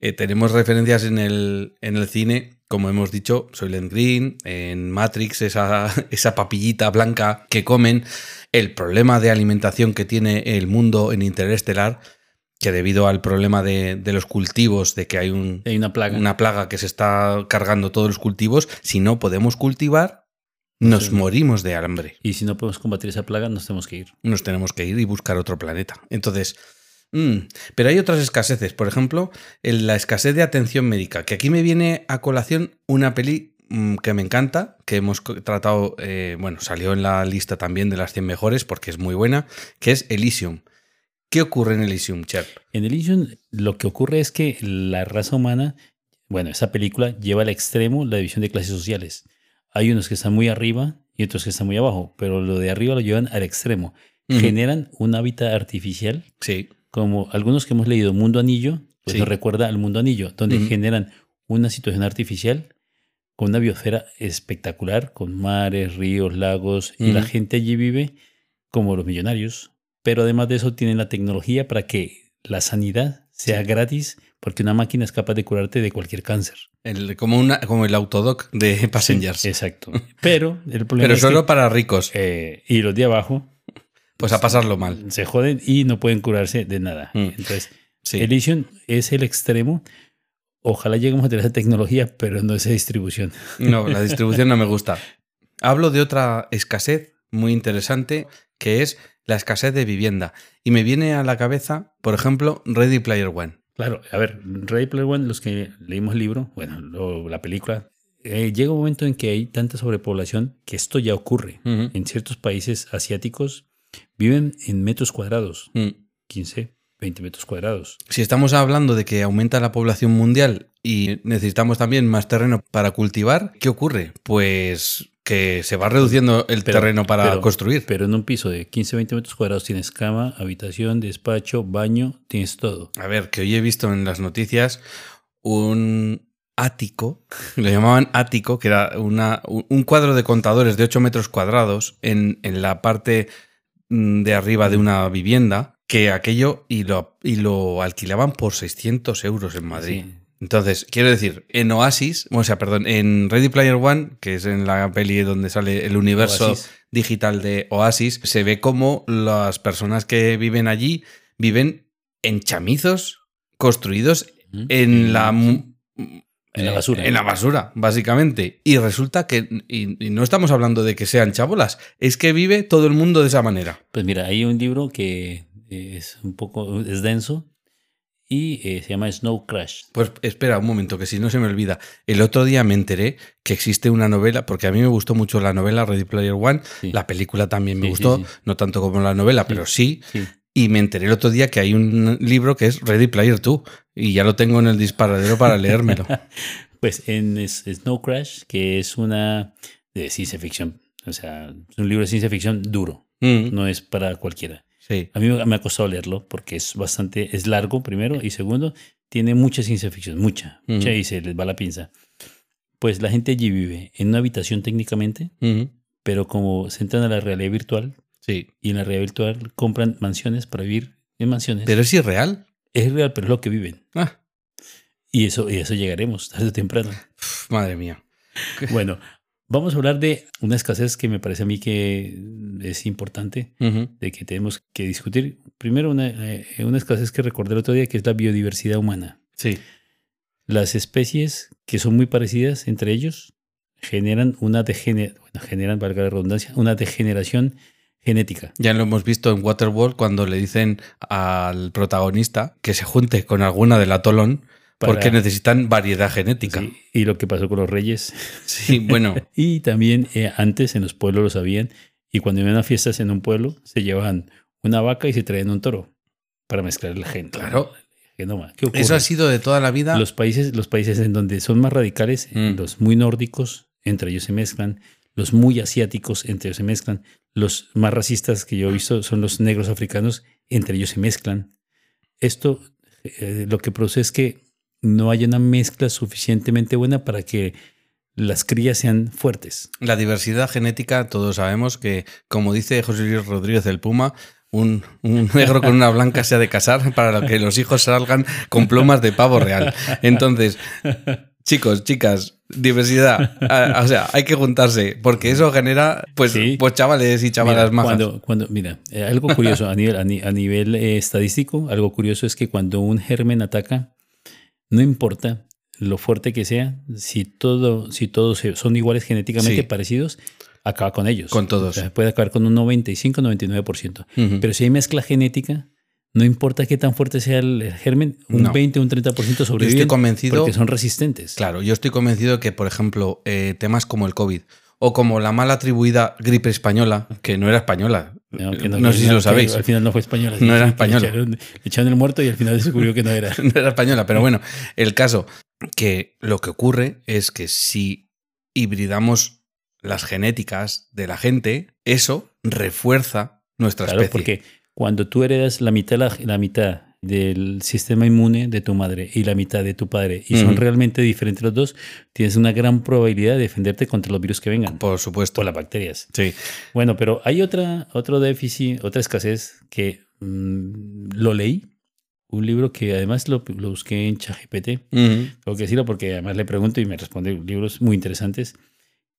eh, tenemos referencias en el, en el cine, como hemos dicho, Soylent Green, en Matrix, esa, esa papillita blanca que comen, el problema de alimentación que tiene el mundo en Interestelar, que debido al problema de, de los cultivos, de que hay un, Hay una plaga. una plaga que se está cargando todos los cultivos, si no podemos cultivar, nos Sí. morimos de hambre. Y si no podemos combatir esa plaga, nos tenemos que ir. Nos tenemos que ir y buscar otro planeta. Entonces, mm, pero hay otras escaseces. Por ejemplo, en la escasez de atención médica, que aquí me viene a colación una peli mm, que me encanta, que hemos tratado, eh, bueno, salió en la lista también de las 100 mejores porque es muy buena, que es Elysium. ¿Qué ocurre en Elysium, Cher? En Elysium lo que ocurre es que la raza humana, bueno, esa película lleva al extremo la división de clases sociales. Hay unos que están muy arriba y otros que están muy abajo, pero lo de arriba lo llevan al extremo. Generan un hábitat artificial, Sí, como algunos que hemos leído Mundo Anillo, pues Sí. nos recuerda al Mundo Anillo, donde generan una situación artificial con una biosfera espectacular, con mares, ríos, lagos, y la gente allí vive como los millonarios. Pero además de eso tienen la tecnología para que la sanidad sea gratis, porque una máquina es capaz de curarte de cualquier cáncer. el- como, una, como el autodoc de Passengers. Exacto. Pero el problema pero es solo que, para ricos. eh, y los de abajo Pues a pasarlo mal. se joden y no pueden curarse de nada. Mm. Entonces, Sí. Es el extremo. Ojalá lleguemos a tener esa tecnología, pero no esa distribución. No, la distribución no me gusta. Hablo de otra escasez muy interesante que es la escasez de vivienda. Y me viene a la cabeza, por ejemplo, Ready Player One. Claro, a ver, Ready Player One, los que leímos el libro, bueno, lo- la película, eh, llega un momento en que hay tanta sobrepoblación que esto ya ocurre. En ciertos países asiáticos viven en metros cuadrados, Mm. 15, 20 metros cuadrados. Si estamos hablando de que aumenta la población mundial y necesitamos también más terreno para cultivar, ¿qué ocurre? Pues que se va reduciendo el Pero- terreno para pero- construir. Pero en un piso de 15, 20 metros cuadrados tienes cama, habitación, despacho, baño, tienes todo. A ver, que hoy he visto en las noticias un ático, lo llamaban ático, que era una, un cuadro de contadores de 8 metros cuadrados en, en la parte de arriba de una vivienda, que aquello y lo, y lo alquilaban por 600 euros en Madrid. Sí. Entonces, quiero decir, en Oasis, o sea, perdón, en Ready Player One, que es en la peli donde sale el universo Oasis. digital de Oasis, se ve como las personas que viven allí viven en chamizos construidos en la En la eh, basura. En la basura, básicamente. Y resulta que y, y no estamos hablando de que sean chabolas, es que vive todo el mundo de esa manera. Pues mira, hay un libro que es un poco, es denso y eh, se llama Snow Crash. Pues espera un momento, que si no se me olvida. El otro día me enteré que existe una novela, porque a mí me gustó mucho la novela Ready Player One, Sí. la película también me Sí, gustó, sí, no tanto como la novela, pero sí. Sí. Y me enteré el otro día que hay un libro que es Ready Player 2 y ya lo tengo en el disparadero para leérmelo. Pues en Snow Crash, que es una de ciencia ficción. O sea, es un libro de ciencia ficción duro. Mm, No es para cualquiera. sí. A mí me ha costado leerlo porque es bastante, es largo primero y segundo, tiene mucha ciencia ficción, mucha, mucha y se les va la pinza. Pues la gente allí vive en una habitación técnicamente, Mm, pero como se entran a la realidad virtual sí. y en la realidad virtual compran mansiones para vivir en mansiones. Pero es irreal. Es real, pero es lo que viven. Ah, Y eso, y eso llegaremos tarde o temprano. madre mía. Bueno, vamos a hablar de una escasez que me parece a mí que es importante, de que tenemos que discutir. Primero, una, eh, una escasez que recordé el otro día, que es la biodiversidad humana. Sí. Las especies que son muy parecidas entre ellos generan una degener bueno, generan, valga la redundancia, una degeneración genética. Ya lo hemos visto en Waterworld cuando le dicen al protagonista que se junte con alguna del atolón Para- porque necesitan variedad genética. Sí, y lo que pasó con los reyes. Sí, bueno, Y también eh, antes en los pueblos lo sabían. Y cuando iban a fiestas en un pueblo, se llevaban una vaca y se traían un toro para mezclar el gen. Claro. El genoma. Eso ha sido de toda la vida. los países, los países en donde son más radicales, Mm. los muy nórdicos, entre ellos se mezclan, los muy asiáticos, entre ellos se mezclan, los más racistas que yo he visto son los negros africanos, entre ellos se mezclan. Esto eh, lo que produce es que no haya una mezcla suficientemente buena para que las crías sean fuertes. La diversidad genética, todos sabemos que, como dice José Luis Rodríguez del Puma, un, un negro con una blanca se ha de casar para que los hijos salgan con plumas de pavo real. Entonces, chicos, chicas, diversidad. O sea, hay que juntarse, porque eso genera, pues, Sí. pues chavales y chavalas Mira, majas. Cuando, cuando, mira, eh, algo curioso a nivel, a, a nivel eh, estadístico, algo curioso es que cuando un germen ataca, no importa lo fuerte que sea, si todo, si todos son iguales genéticamente Sí. parecidos, acaba con ellos. Con todos. O sea, puede acabar con un 95-99%. Ujú. Pero si hay mezcla genética, no importa qué tan fuerte sea el, germen, un No. 20 o un 30% sobreviven Estoy convencido- porque son resistentes. Claro, yo estoy convencido que, por ejemplo, eh, temas como el COVID o como la mal atribuida gripe española, que no era española, No, no, que sé si lo sabéis, Al final no fue española. No era española. Le echaron, le echaron el muerto y al final descubrió que no era. no era española, pero bueno, el caso que lo que ocurre es que si hibridamos las genéticas de la gente, eso refuerza nuestra Claro, especie. porque cuando tú heredas la mitad, la, la mitad del sistema inmune de tu madre y la mitad de tu padre y son realmente diferentes los dos, tienes una gran probabilidad de defenderte contra los virus que vengan Por supuesto. o las bacterias. Sí. Bueno, pero hay otra, otro déficit, otra escasez que mm, lo leí, un libro que además lo, lo busqué en ChatGPT, tengo que decirlo porque además le pregunto y me responde libros muy interesantes,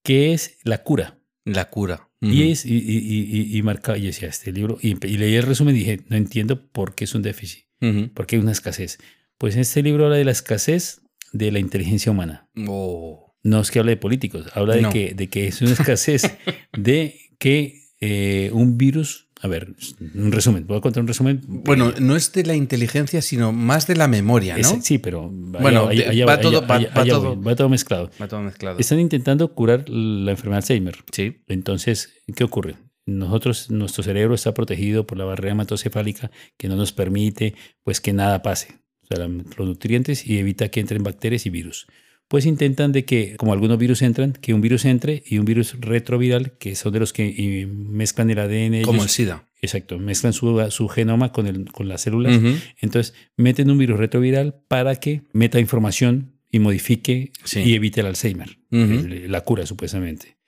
que es la cura. La cura. Y es, y, y, y, y marca, y decía este libro, y, y leí el resumen y dije, no entiendo por qué es un déficit, por qué hay una escasez. Pues este libro habla de la escasez de la inteligencia humana. Oh. No es que hable de políticos, habla de, que, de que es una escasez de que eh, un virus, a ver, un resumen, a contar un resumen. Bueno, no es de la inteligencia, sino más de la memoria, ¿no? Es- sí, pero Bueno, va todo- mezclado. Va todo mezclado. Están intentando curar la enfermedad de Alzheimer. Sí. Entonces, ¿qué ocurre? Nosotros, nuestro cerebro está protegido por la barrera hematocefálica que no nos permite pues que nada pase. o sea, los nutrientes y evita que entren bacterias y virus. Pues intentan de que, como algunos virus entran, que un virus entre y un virus retroviral, que son de los que mezclan el ADN. Como el SIDA. Exacto, mezclan su, su genoma con, el, con las células. Entonces, meten un virus retroviral para que meta información y modifique Sí. y evite el Alzheimer, la cura supuestamente.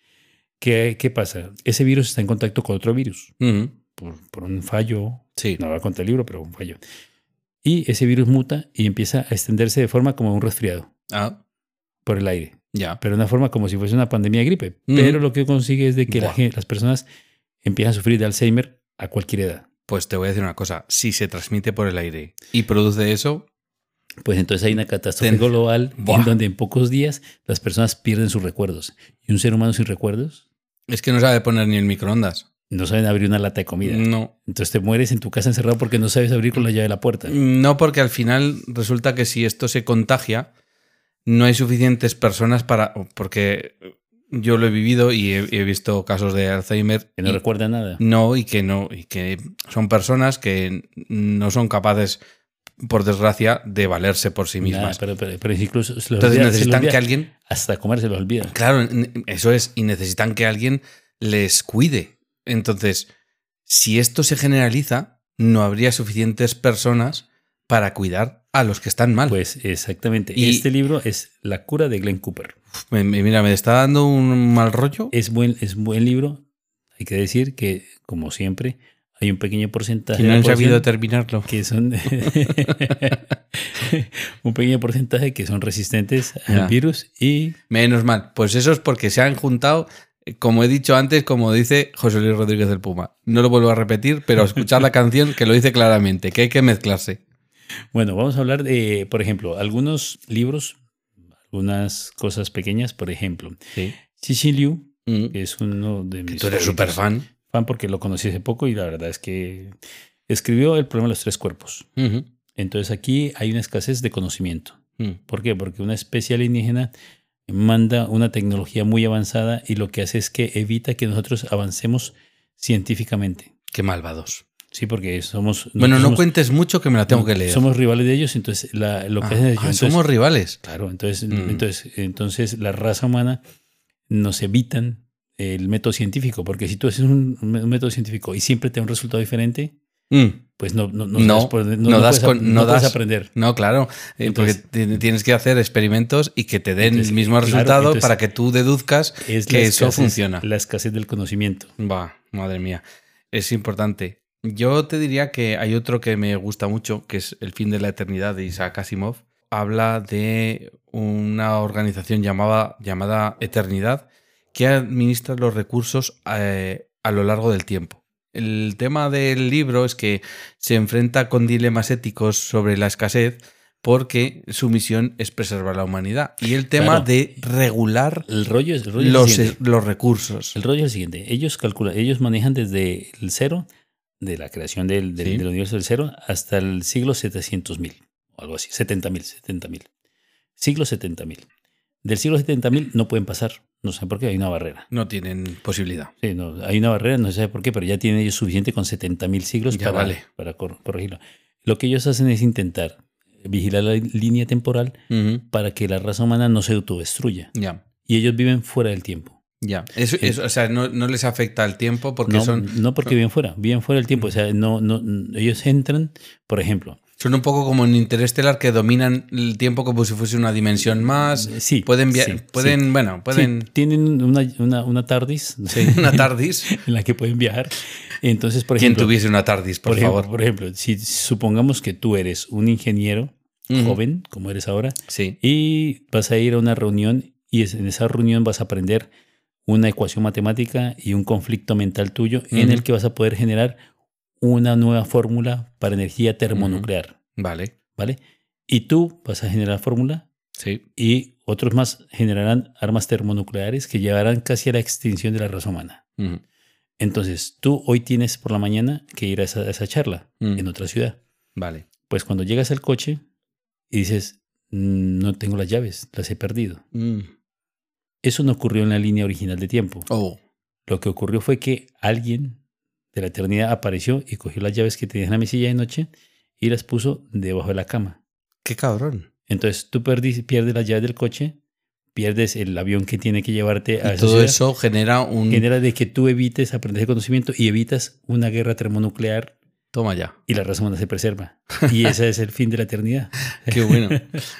¿Qué, ¿Qué pasa? Ese virus está en contacto con otro virus por, por un fallo, Sí. no va a contar el libro, pero un fallo. Y ese virus muta y empieza a extenderse de forma como un resfriado Ah, por el aire, ya. pero de una forma como si fuese una pandemia de gripe. Ujú. Pero lo que consigue es de que la Buah. gen- las personas empiezan a sufrir de Alzheimer a cualquier edad. Pues te voy a decir una cosa. Si se transmite por el aire y produce eso, Pues entonces hay una catástrofe Ten- global Buah. en donde en pocos días las personas pierden sus recuerdos. Y un ser humano sin recuerdos es que no sabe poner ni el microondas. no saben abrir una lata de comida. No. Entonces te mueres en tu casa encerrado porque no sabes abrir con la llave la puerta. No, porque al final resulta que si esto se contagia, no hay suficientes personas para. Porque yo lo he vivido y he, he visto casos de Alzheimer. Que no y- recuerda nada. No, y que no, y que son personas que no son capaces, por desgracia, de valerse por sí mismas. pero, pero, pero incluso se lo Entonces olvida- se lo necesitan que alguien. Hasta comer se lo olvida. Claro, eso es, y necesitan que alguien les cuide. Entonces, si esto se generaliza, no habría suficientes personas para cuidar a los que están mal. Pues exactamente. Y- Este libro es La cura de Glenn Cooper. Me- me- mira, me está dando un mal rollo. Es buen, es buen libro. Hay que decir que, como siempre, hay un pequeño porcentaje Y no han sabido terminarlo. que son un pequeño porcentaje que son resistentes al virus y Menos mal. Pues eso es porque se han juntado, como he dicho antes, como dice José Luis Rodríguez del Puma. No lo vuelvo a repetir, pero escuchar la canción que lo dice claramente, que hay que mezclarse. Bueno, vamos a hablar de, por ejemplo, algunos libros, algunas cosas pequeñas, por ejemplo, Sí. Xixi Liu, Mm. que es uno de mis tú eres súper fan. fan porque lo conocí hace poco y la verdad es que escribió El problema de los tres cuerpos. Entonces aquí hay una escasez de conocimiento. Mm. ¿Por qué? Porque una especie alienígena manda una tecnología muy avanzada y lo que hace es que evita que nosotros avancemos científicamente. Qué malvados. Sí, porque somos... Bueno, no somos- cuentes mucho que me la tengo que leer. Somos rivales de ellos, entonces la- lo que Ah, es... ah, entonces- somos rivales. Claro, entonces, Mm. entonces, entonces la raza humana nos evitan el método científico, porque si tú haces un, un método científico y siempre te da un resultado diferente, Mm. pues no, no, no, No, por- no- no no das puedes, con- no no puedes das- aprender. No, claro, eh, Entonces- porque ti- tienes que hacer experimentos y que te den Entonces, el mismo claro, resultado entonces- para que tú deduzcas Es que la eso escasez- funciona. La escasez del conocimiento. Va, madre mía, es importante. Yo te diría que hay otro que me gusta mucho, que es El fin de la eternidad de Isaac Asimov. Habla de una organización llamada, llamada Eternidad que administra los recursos eh, a lo largo del tiempo. El tema del libro es que se enfrenta con dilemas éticos sobre la escasez porque su misión es preservar la humanidad. Y el tema Claro. de regular El rollo es, el rollo es el los, los recursos. El rollo es el siguiente. Ellos calculan, ellos manejan desde el cero, de la creación del, del, Sí. del universo del cero, hasta el siglo 700.000, o algo así, 70.000, 70.000. Siglo 70.000. Del siglo 70.000 no pueden pasar, no sé por qué, hay una barrera. No tienen posibilidad. Sí, no, hay una barrera, no se sabe por qué, pero ya tienen ellos suficiente con 70.000 siglos Ya para, vale. para cor- corregirlo. Lo que ellos hacen es intentar vigilar la línea temporal para que la raza humana no se autodestruya. Ya, Y ellos viven fuera del tiempo. Ya. Eso, eso, o sea, no, no les afecta el tiempo porque no, son, no porque viven fuera, viven fuera del tiempo. O sea, no, no, ellos entran, por ejemplo, son un poco como en Interstellar que dominan el tiempo como si fuese una dimensión más. sí, Pueden, via- sí, pueden sí. bueno, pueden... Sí, tienen una, una, una TARDIS Sí, una TARDIS. en la que pueden viajar. Entonces, por ¿Quién ejemplo, tuviese una TARDIS, por, por, ejemplo, favor? por ejemplo, si supongamos que tú eres un ingeniero Ujú. joven, como eres ahora, Sí. y vas a ir a una reunión y en esa reunión vas a aprender una ecuación matemática y un conflicto mental tuyo en el que vas a poder generar una nueva fórmula para energía termonuclear, Vale. ¿vale? Y tú vas a generar fórmula Sí. y otros más generarán armas termonucleares que llevarán casi a la extinción de la raza humana. Entonces, tú hoy tienes por la mañana que ir a esa, a esa charla en otra ciudad. Vale. Pues cuando llegas al coche y dices, "Mm, no tengo las llaves, las he perdido. Mm. Eso no ocurrió en la línea original de tiempo. Oh. Lo que ocurrió fue que alguien de la eternidad apareció y cogió las llaves que tenía en la mesilla de noche y las puso debajo de la cama. Qué cabrón. Entonces tú pierdes las llaves del coche, pierdes el avión que tiene que llevarte a Y todo ciudad, eso genera un... genera de que tú evites aprender el conocimiento y evitas una guerra termonuclear Toma ya. y la raza humana se preserva. Y ese es el fin de la eternidad. Qué bueno.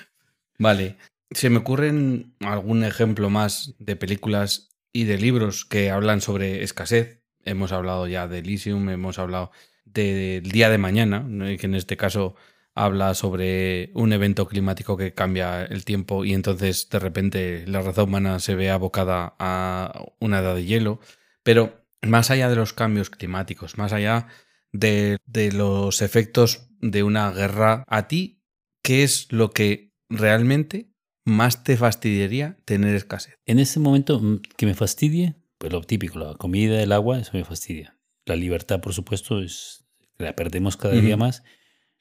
vale. Se me ocurren algún ejemplo más de películas y de libros que hablan sobre escasez. Hemos hablado ya de Elysium, hemos hablado del día de mañana, que en este caso habla sobre un evento climático que cambia el tiempo y entonces de repente la raza humana se ve abocada a una edad de hielo. Pero más allá de los cambios climáticos, más allá de, de los efectos de una guerra, a ti, ¿qué es lo que realmente más te fastidiaría tener escasez? En ese momento mm, que me fastidie, pues lo típico, la comida, el agua, eso me fastidia. La libertad, por supuesto, es la perdemos cada día más.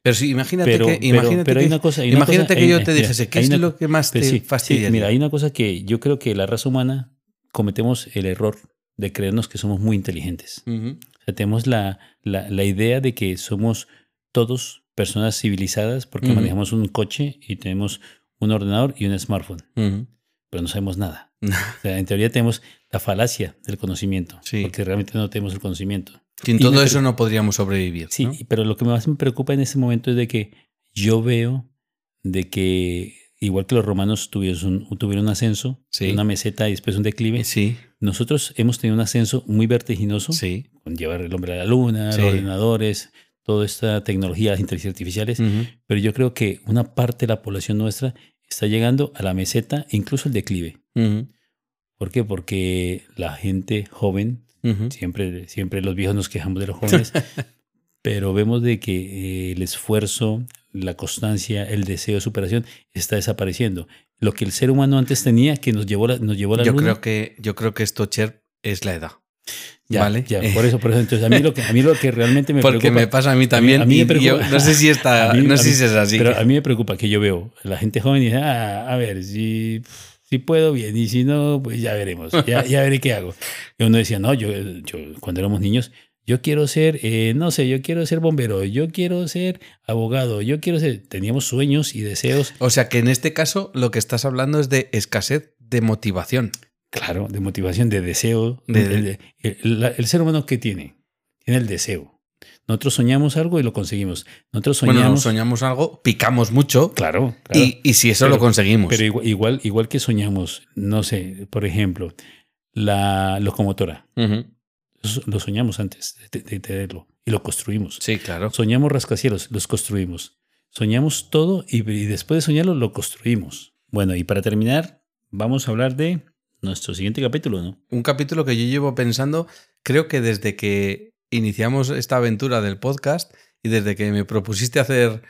Pero sí, imagínate Pero, que, pero- imagínate pero hay que, una cosa. hay una imagínate cosa- que hay- yo te mira, dijese, ¿qué es una- lo que más Pero te sí, sí, fastidiaría? mira, hay una cosa que yo creo que la raza humana cometemos el error de creernos que somos muy inteligentes. Ujú, O sea, tenemos la, la, la idea de que somos todos personas civilizadas porque Ujú. manejamos un coche y tenemos un ordenador y un smartphone, pero no sabemos nada. O sea, en teoría tenemos la falacia del conocimiento, Sí. porque realmente no tenemos el conocimiento. Sin Y todo eso no podríamos sobrevivir. Sí, ¿no? pero lo que más me preocupa en ese momento es de que yo veo de que igual que los romanos tuvieron un, tuvieron un ascenso, Sí. una meseta y después un declive, Sí, nosotros hemos tenido un ascenso muy vertiginoso sí. con llevar el hombre a la luna, los ordenadores, toda esta tecnología, las inteligencias artificiales, pero yo creo que una parte de la población nuestra está llegando a la meseta e incluso el declive. ¿Por qué? Porque la gente joven, siempre, siempre los viejos nos quejamos de los jóvenes, pero vemos de que eh, el esfuerzo, la constancia, el deseo de superación está desapareciendo. Lo que el ser humano antes tenía, que nos llevó, la, nos llevó a la Yo luna, creo que yo creo que esto, Cher, es la edad. Ya, ¿vale? ya, por eso, por eso. Entonces, a mí lo que, a mí lo que realmente me Porque preocupa... me pasa a mí también. a mí me y yo preocupa- no sé si está, A mí- no a sé mí- si es así. Pero a mí me preocupa que yo veo a la gente joven y dice, ah, a ver, si, si puedo bien y si no, pues ya veremos, ya, ya veré qué hago. Y uno decía, no, yo, yo cuando éramos niños, yo quiero ser, eh, no sé, yo quiero ser bombero, yo quiero ser abogado, yo quiero ser, teníamos sueños y deseos, O sea que en este caso lo que estás hablando es de escasez de motivación. Claro, de motivación, de deseo. De- El, el- el- el ser humano que tiene, tiene el deseo. Nosotros soñamos algo y lo conseguimos. Nosotros soñamos, Bueno, soñamos algo, picamos mucho claro, claro. y, y si eso Pero- lo conseguimos. Pero igual, igual, igual que soñamos, no sé, por ejemplo, la locomotora. Lo soñamos antes de, de tenerlo y lo construimos. Sí, claro. Soñamos rascacielos, los construimos. Soñamos todo y, y después de soñarlo lo construimos. Bueno, y para terminar, vamos a hablar de nuestro siguiente capítulo, ¿no? Un capítulo que yo llevo pensando, creo que desde que iniciamos esta aventura del podcast y desde que me propusiste hacer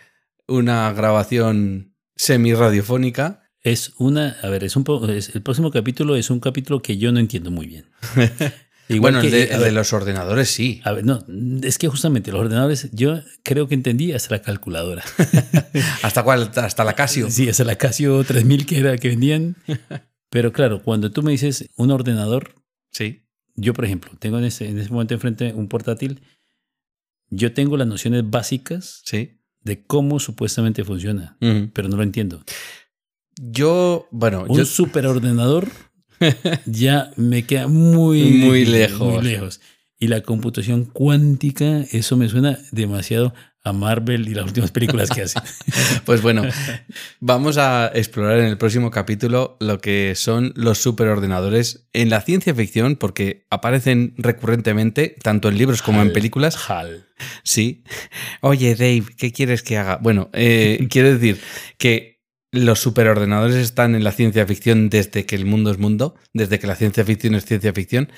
una grabación semi-radiofónica, Es una, a ver, es un es- el próximo capítulo es un capítulo que yo no entiendo muy bien. Igual bueno, que- el, de, los ordenadores sí. a ver, no, es que justamente los ordenadores, yo creo que entendí hasta la calculadora. ¿Hasta cuál? Hasta la Casio. Sí, hasta la Casio 3000 que era que vendían. Pero claro, cuando tú me dices un ordenador, Sí. yo por ejemplo, tengo en ese, en ese momento enfrente un portátil, yo tengo las nociones básicas Sí. de cómo supuestamente funciona, Ujú. pero no lo entiendo. Yo, bueno, Un yo, superordenador ya me queda muy, Muy lejos. muy lejos. Y la computación cuántica, eso me suena demasiado a Marvel y las últimas películas que hacen. pues bueno, vamos a explorar en el próximo capítulo lo que son los superordenadores en la ciencia ficción, porque aparecen recurrentemente, tanto en libros como en películas. HAL. Sí. Oye, Dave, ¿qué quieres que haga? Bueno, eh, quiero decir que los superordenadores están en la ciencia ficción desde que el mundo es mundo, desde que la ciencia ficción es ciencia ficción.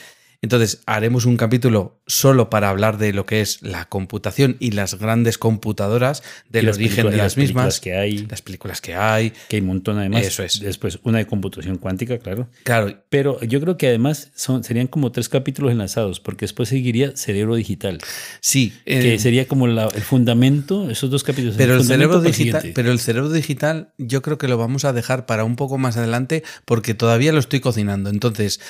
Entonces, haremos un capítulo solo para hablar de lo que es la computación y las grandes computadoras, del las origen películas- de las películas mismas, que hay, las películas que hay. que hay un montón además. Eso es. Después, una de computación cuántica, claro. Claro, Pero yo creo que además son, serían como tres capítulos enlazados, porque después seguiría cerebro digital, sí. que eh, sería como la- el fundamento, esos dos capítulos. Pero el, fundamento cerebro el digital, siguiente. pero el cerebro digital yo creo que lo vamos a dejar para un poco más adelante porque todavía lo estoy cocinando. Entonces,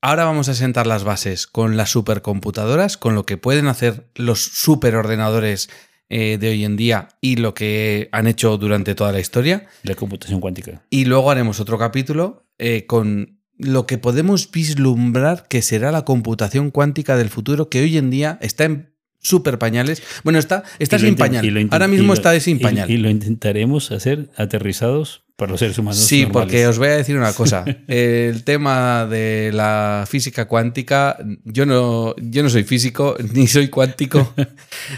ahora vamos a sentar las bases con las supercomputadoras, con lo que pueden hacer los superordenadores eh, de hoy en día y lo que han hecho durante toda la historia. La computación cuántica. Y luego haremos otro capítulo eh, con lo que podemos vislumbrar que será la computación cuántica del futuro, que hoy en día está en súper pañales. Bueno, está, está sin pañal. Ahora y mismo lo- está sin y- pañal. Y, lo intentaremos hacer aterrizados para los seres humanos. Sí, normales. porque os voy a decir una cosa. El tema de la física cuántica, yo no, yo no soy físico ni soy cuántico.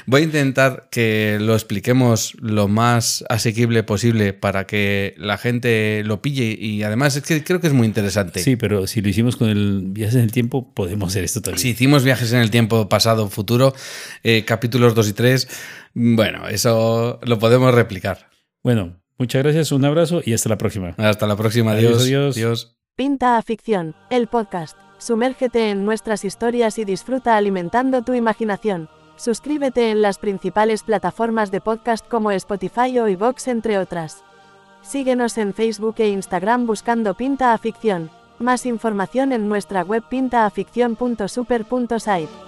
Voy a intentar que lo expliquemos lo más asequible posible para que la gente lo pille y además es que creo que es muy interesante. Sí, pero si lo hicimos con el viajes en el tiempo, podemos hacer esto también. Si hicimos viajes en el tiempo pasado, futuro, eh, capítulos 2 y 3, bueno, eso lo podemos replicar. Bueno, muchas gracias, un abrazo y hasta la próxima. Hasta la próxima. Adiós, Adiós. adiós. Pinta a Ficción, el podcast. Sumérgete en nuestras historias y disfruta alimentando tu imaginación. Suscríbete en las principales plataformas de podcast como Spotify o iVoox, entre otras. Síguenos en Facebook e Instagram buscando Pinta a Ficción. Más información en nuestra web pintaaficción.super.site.